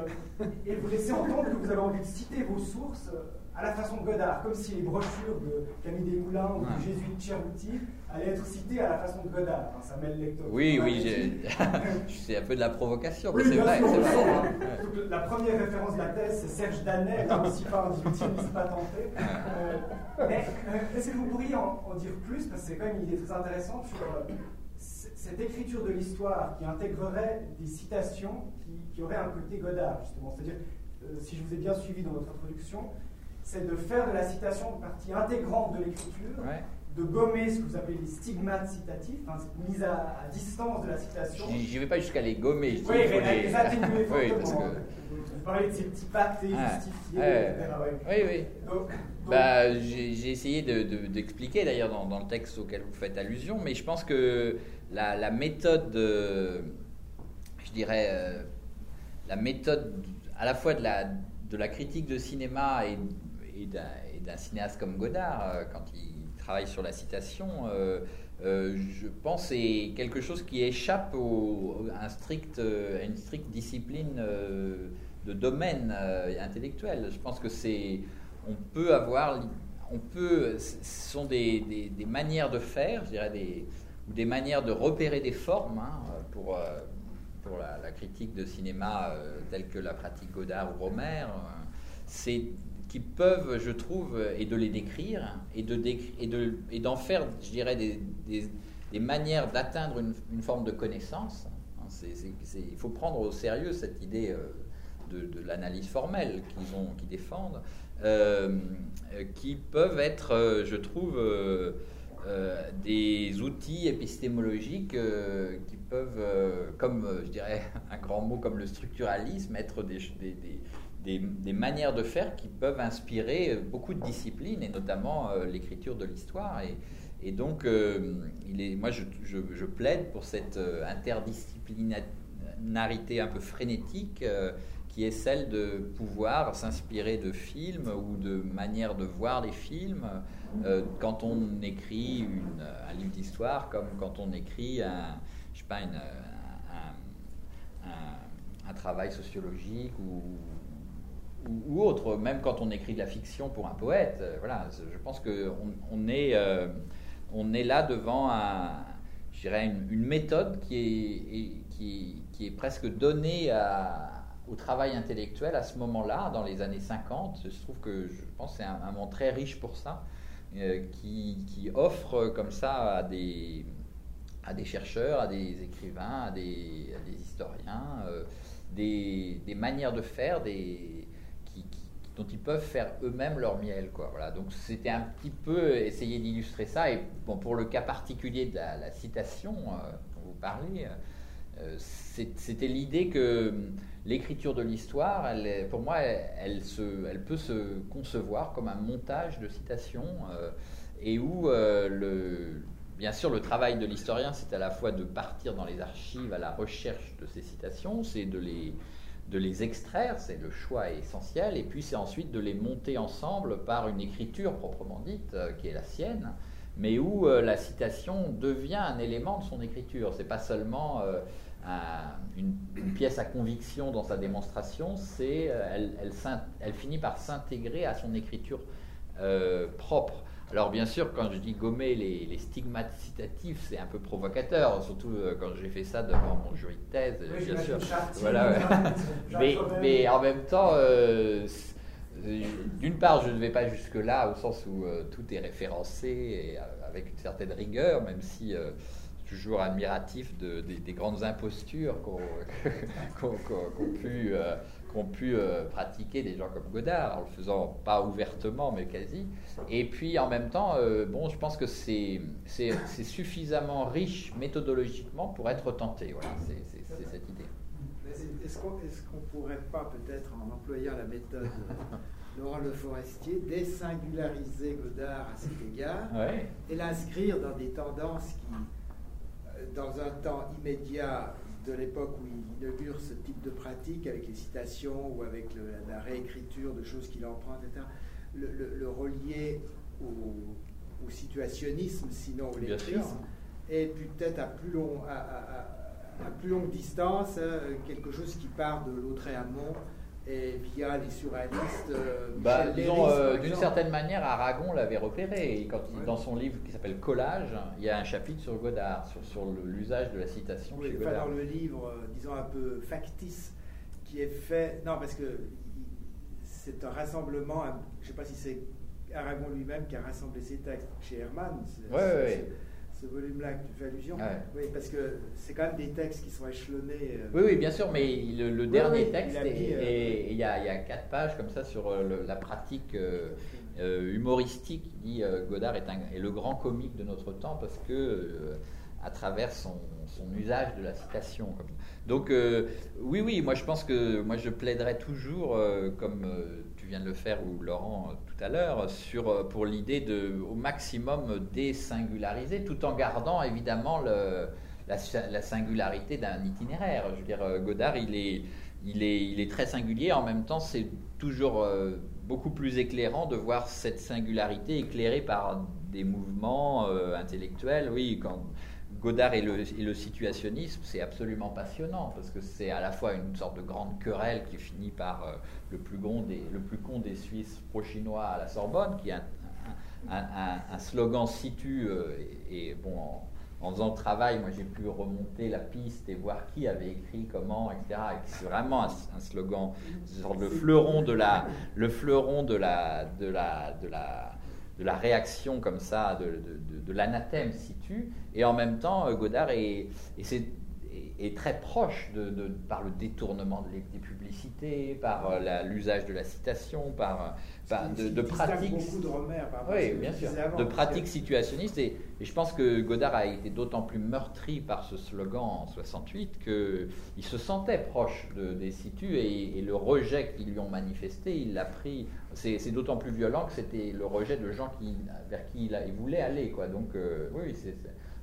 et, vous laissez entendre que vous avez envie de citer vos sources à la façon de Godard, comme si les brochures de Camille Desmoulins ou du jésuite Cerruti allaient être citées à la façon de Godard. ça mêle lecteur. Oui, oui, c'est un peu de la provocation, mais c'est vrai. vrai. la première référence de la thèse, c'est Serge Danet, là aussi pas un dixitionniste patenté. Euh, mais euh, est-ce que vous pourriez en, dire plus, parce que c'est quand même une idée très intéressante sur euh, cette écriture de l'histoire qui intégrerait des citations qui, qui auraient un côté Godard, justement. C'est-à-dire, si je vous ai bien suivi dans votre introduction, c'est de faire de la citation une partie intégrante de l'écriture, de gommer ce que vous appelez les stigmates citatifs, hein, mise à, distance de la citation. Je ne vais pas jusqu'à les gommer. Je oui, les, atténuer oui, parce que... Vous parlez de ces petits pactes justifiés, etc. Oui, oui. bah, J'ai essayé d'expliquer de, d'ailleurs dans, dans, le texte auquel vous faites allusion, mais je pense que la, la méthode, je dirais, euh, la méthode à la fois de la, de la critique de cinéma et et d'un cinéaste comme Godard, euh, quand il travaille sur la citation, euh, euh, je pense c'est quelque chose qui échappe à, un strict, à une stricte discipline de domaine intellectuel. Je pense que c'est, on peut avoir, on peut, ce sont des, manières de faire, je dirais des, ou des manières de repérer des formes hein, pour la, critique de cinéma telle que la pratique Godard ou Romer. Qui peuvent, je trouve, et de les décrire, et d'en de, et faire, je dirais, des, manières d'atteindre une, forme de connaissance. Hein, il faut prendre au sérieux cette idée euh, de, l'analyse formelle qu'ils ont, défendent, euh, qui peuvent être, euh, je trouve, des outils épistémologiques qui peuvent, comme je dirais un grand mot comme le structuralisme, être des, manières de faire qui peuvent inspirer beaucoup de disciplines, et notamment euh, l'écriture de l'histoire. Et, donc, euh, moi, je, plaide pour cette euh, interdisciplinarité un peu frénétique qui est celle de pouvoir s'inspirer de films ou de manières de voir les films quand on écrit un livre d'histoire, comme quand on écrit un, je sais pas, un, travail sociologique ou ou, autre, même quand on écrit de la fiction pour un poète. Euh, voilà, je pense qu'on on est, euh, est là devant je dirais une, méthode qui est, qui, qui, est presque donnée au travail intellectuel à ce moment-là, dans les années 50. Je trouve que je pense c'est un, un, moment très riche pour ça, euh, qui, qui, offre comme ça à des, à des chercheurs, à des écrivains, à des, à des historiens, des, des, manières de faire, des, dont ils peuvent faire eux-mêmes leur miel. Quoi. Voilà. Donc c'était un petit peu essayer d'illustrer ça. Et bon, pour le cas particulier de la, citation euh, dont vous parlez, euh, c'était l'idée que l'écriture de l'histoire, pour moi, elle, se, elle, peut se concevoir comme un montage de citations euh, et où le, bien sûr le travail de l'historien, c'est à la fois de partir dans les archives à la recherche de ces citations, c'est de les de les extraire, c'est le choix essentiel, et puis c'est ensuite de les monter ensemble par une écriture proprement dite, euh, qui est la sienne, mais où euh, la citation devient un élément de son écriture. C'est pas seulement euh, une, pièce à conviction dans sa démonstration, c'est elle, elle, finit par s'intégrer à son écriture propre. Alors bien sûr, quand je dis gommer les, stigmates citatifs, c'est un peu provocateur, surtout euh, quand j'ai fait ça devant mon jury de thèse, bien sûr. Voilà, mais, en même temps, euh, d'une part, je ne vais pas jusque-là, au sens où euh, tout est référencé et avec une certaine rigueur, même si toujours admiratif des, grandes impostures qu'ont pu qu'ont pu euh, pratiquer des gens comme Godard, en le faisant pas ouvertement, mais quasi. Et puis en même temps, euh, bon, je pense que c'est suffisamment riche méthodologiquement pour être tenté. Voilà, c'est cette idée. Est-ce qu'on ne pourrait pas, peut-être, en employant la méthode de Laurent Le Forestier, désingulariser Godard à cet égard et l'inscrire dans des tendances qui, euh, dans un temps immédiat, de l'époque où il inaugure ce type de pratique avec les citations ou avec la réécriture de choses qu'il emprunte, etc., le, relier au, situationnisme, sinon au lettrisme, et peut-être à plus long, à, à plus longue distance, hein, quelque chose qui part de Lautréamont et via les surréalistes. Euh, bah, disons, euh, d'une certaine manière, Aragon l'avait repéré. quand dans son livre qui s'appelle Collage, il y a un chapitre sur Godard, sur, sur l'usage de la citation oui, chez Godard. dans le livre, euh, disons un peu factice, qui est fait. Non, parce que c'est un rassemblement. Je ne sais pas si c'est Aragon lui-même qui a rassemblé ses textes chez Hermann. Oui, oui ce volume-là que tu fais allusion. Oui, parce que c'est quand même des textes qui sont échelonnés. Euh, oui, oui, bien sûr, mais le, dernier texte, euh, il, y a, quatre pages comme ça sur euh, la pratique humoristique. Il dit Godard est, est, le grand comique de notre temps parce que à travers son, usage de la citation. Donc oui, oui, moi je pense que moi je plaiderais toujours, comme viens de le faire ou Laurent tout à l'heure, sur pour l'idée de au maximum désingulariser, tout en gardant évidemment le, la, singularité d'un itinéraire. Je veux dire, Godard, il est, il est, il est très singulier. En même temps, c'est toujours beaucoup plus éclairant de voir cette singularité éclairée par des mouvements intellectuels. Oui, Godard et le, situationnisme, c'est absolument passionnant parce que c'est à la fois une sorte de grande querelle qui finit par euh, le, plus con des, le plus con des Suisses pro-chinois à la Sorbonne, qui est un, slogan situ. Euh, et, bon, en, faisant le travail, moi j'ai pu remonter la piste et voir qui avait écrit, comment, etc. c'est vraiment un, slogan, de fleuron de la, le fleuron de la, de la, de la de la réaction comme ça, de, l'anathème situe, et en même temps, euh, Godard est, est, très proche de, par le détournement des publicités, par euh, l'usage de la citation, par, de, pratiques. de oui, bien sûr, de pratiques situationnistes. Et, je pense que Godard a été d'autant plus meurtri par ce slogan en 68 qu'il se sentait proche des situs et, le rejet qu'ils lui ont manifesté, il l'a pris. C'est d'autant plus violent que c'était le rejet de gens qui, vers qui il, voulait aller. Quoi. Donc, euh, oui, c'est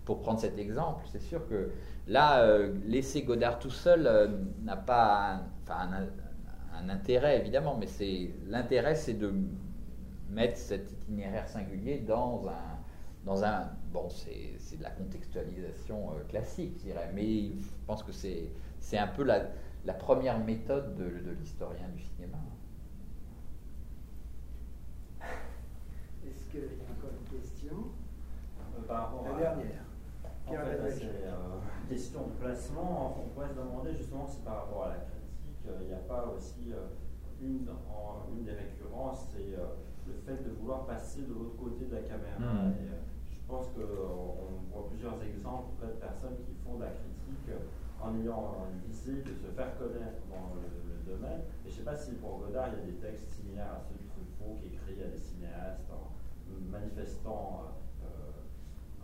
pour prendre cet exemple, c'est sûr que là, euh, laisser Godard tout seul euh, n'a pas enfin, un intérêt évidemment, mais c'est l'intérêt, c'est de mettre cet itinéraire singulier dans un, dans un bon, c'est de la contextualisation euh, classique, je dirais, mais je pense que c'est c'est un peu la, la première méthode de, de l'historien du cinéma. Est-ce qu'il y a encore une question? Par rapport La dernière. En fait, c'est euh, question de placement. On pourrait se demander justement si par rapport à la il n'y a pas aussi euh, une, une des récurrences, c'est euh, le fait de vouloir passer de l'autre côté de la caméra. Hmm. Et, euh, je pense qu'on voit plusieurs exemples de personnes qui font de la critique en ayant une visée de se faire connaître dans le, domaine. Et je ne sais pas si pour Godard, il y a des textes similaires à ceux de Truffaut qui écrit à des cinéastes en manifestant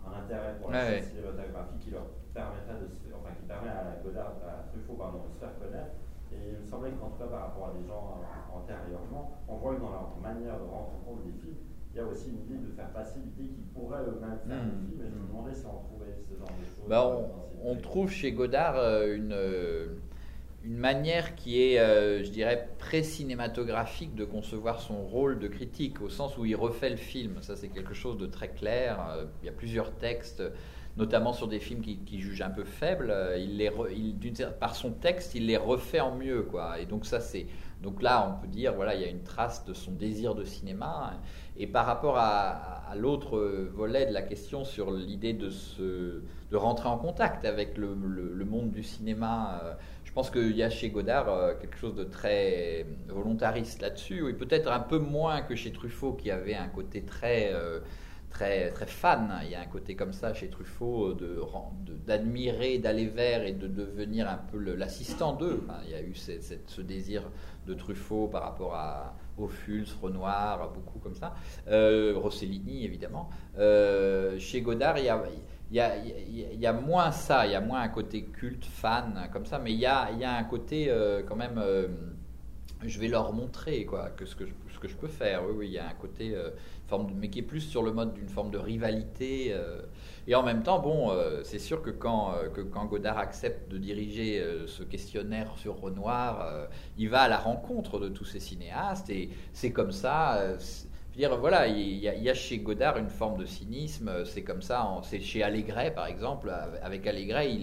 un intérêt pour la cinématographie qui leur permettrait de se, enfin, qui permet à Godard, à Truffaut pardon, de se faire connaître et il me semblait qu'en tout cas par rapport à des gens euh, antérieurement, on voit que dans leur manière de rendre compte des films, il y a aussi une idée de faire passer l'idée qu'ils pourraient eux-mêmes faire des hmm. films. Et je me demandais si on trouvait ce genre de choses. Bah, on, trouve chez Godard euh, une, euh, une manière qui est, je dirais, pré-cinématographique de concevoir son rôle de critique, au sens où il refait le film. Ça, c'est quelque chose de très clair. il y a plusieurs textes notamment sur des films qu'il qui juge un peu faibles, euh, il les il, par son texte, il les refait en mieux, quoi. Et donc ça, c'est donc là, on peut dire, voilà, il y a une trace de son désir de cinéma. Et par rapport à, l'autre volet de la question sur l'idée de de rentrer en contact avec le, monde du cinéma, euh, je pense qu'il y a chez Godard euh, quelque chose de très volontariste là-dessus. Oui, peut-être un peu moins que chez Truffaut, qui avait un côté très très, très fan. Il y a un côté comme ça chez Truffaut de, d'admirer, d'aller vers et de devenir un peu l'assistant d'eux. il y a eu ce désir de Truffaut par rapport à Ophuls, Renoir, beaucoup comme ça. Euh, Rossellini, évidemment. Euh, chez Godard, il y a. Moins ça, il y a moins un côté culte, fan, comme ça, mais il y a, un côté euh, quand même, je vais leur montrer quoi, que ce, que je, peux faire. Oui, oui, il y a un côté forme mais qui est plus sur le mode d'une forme de rivalité. Euh. et en même temps, bon, euh, c'est sûr que quand, euh, que quand Godard accepte de diriger ce questionnaire sur Renoir, il va à la rencontre de tous ces cinéastes et c'est comme ça. dire, voilà, il y, a, chez Godard une forme de cynisme, c'est comme ça, c'est chez Allégret par exemple, avec Allégret,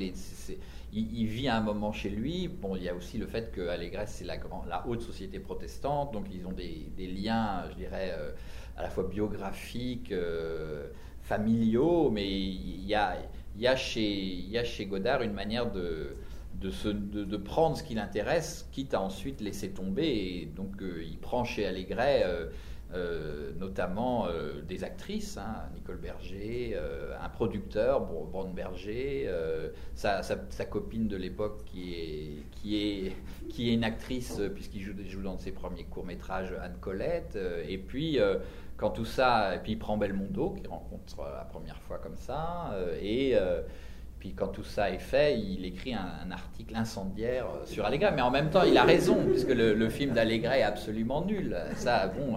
il vit un moment chez lui. Bon, il y a aussi le fait que Allégret, c'est la, la haute société protestante, donc ils ont des, liens, je dirais, à la fois biographiques, familiaux, mais il y a, y a, chez, y a chez Godard une manière de de, de, prendre ce qui l'intéresse, quitte à ensuite laisser tomber. Donc, euh, il prend chez Allégret euh, euh, notamment des actrices, hein, Nicole Berger, un producteur, Berger, sa, sa, copine de l'époque qui est, qui, est, qui est une actrice, puisqu'il joue, joue, dans ses premiers courts-métrages, Anne Colette. et puis, quand tout ça, et puis il prend Belmondo, qu'il rencontre la première fois comme ça, et puis quand tout ça est fait, il écrit un, article incendiaire euh, sur Allégret. Mais en même temps, il a raison, puisque le, film d'Allégret est absolument nul. Ça, bon,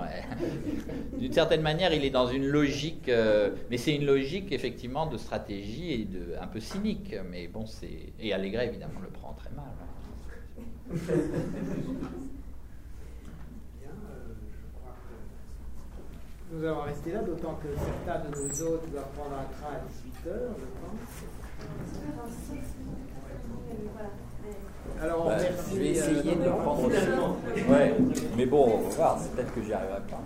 d'une certaine manière, il est dans une logique, euh, mais c'est une logique effectivement de stratégie et de un peu cynique. Mais bon, c'est et Allégret évidemment le prend très mal. Bien, euh, je crois que nous allons rester là, d'autant que certains de nos autres doivent prendre un train à 18 h je pense. Alors, bah, je vais essayer euh, de le prendre aussi. Ouais, mais bon, on va voir, c'est peut-être que j'y arriverai pas.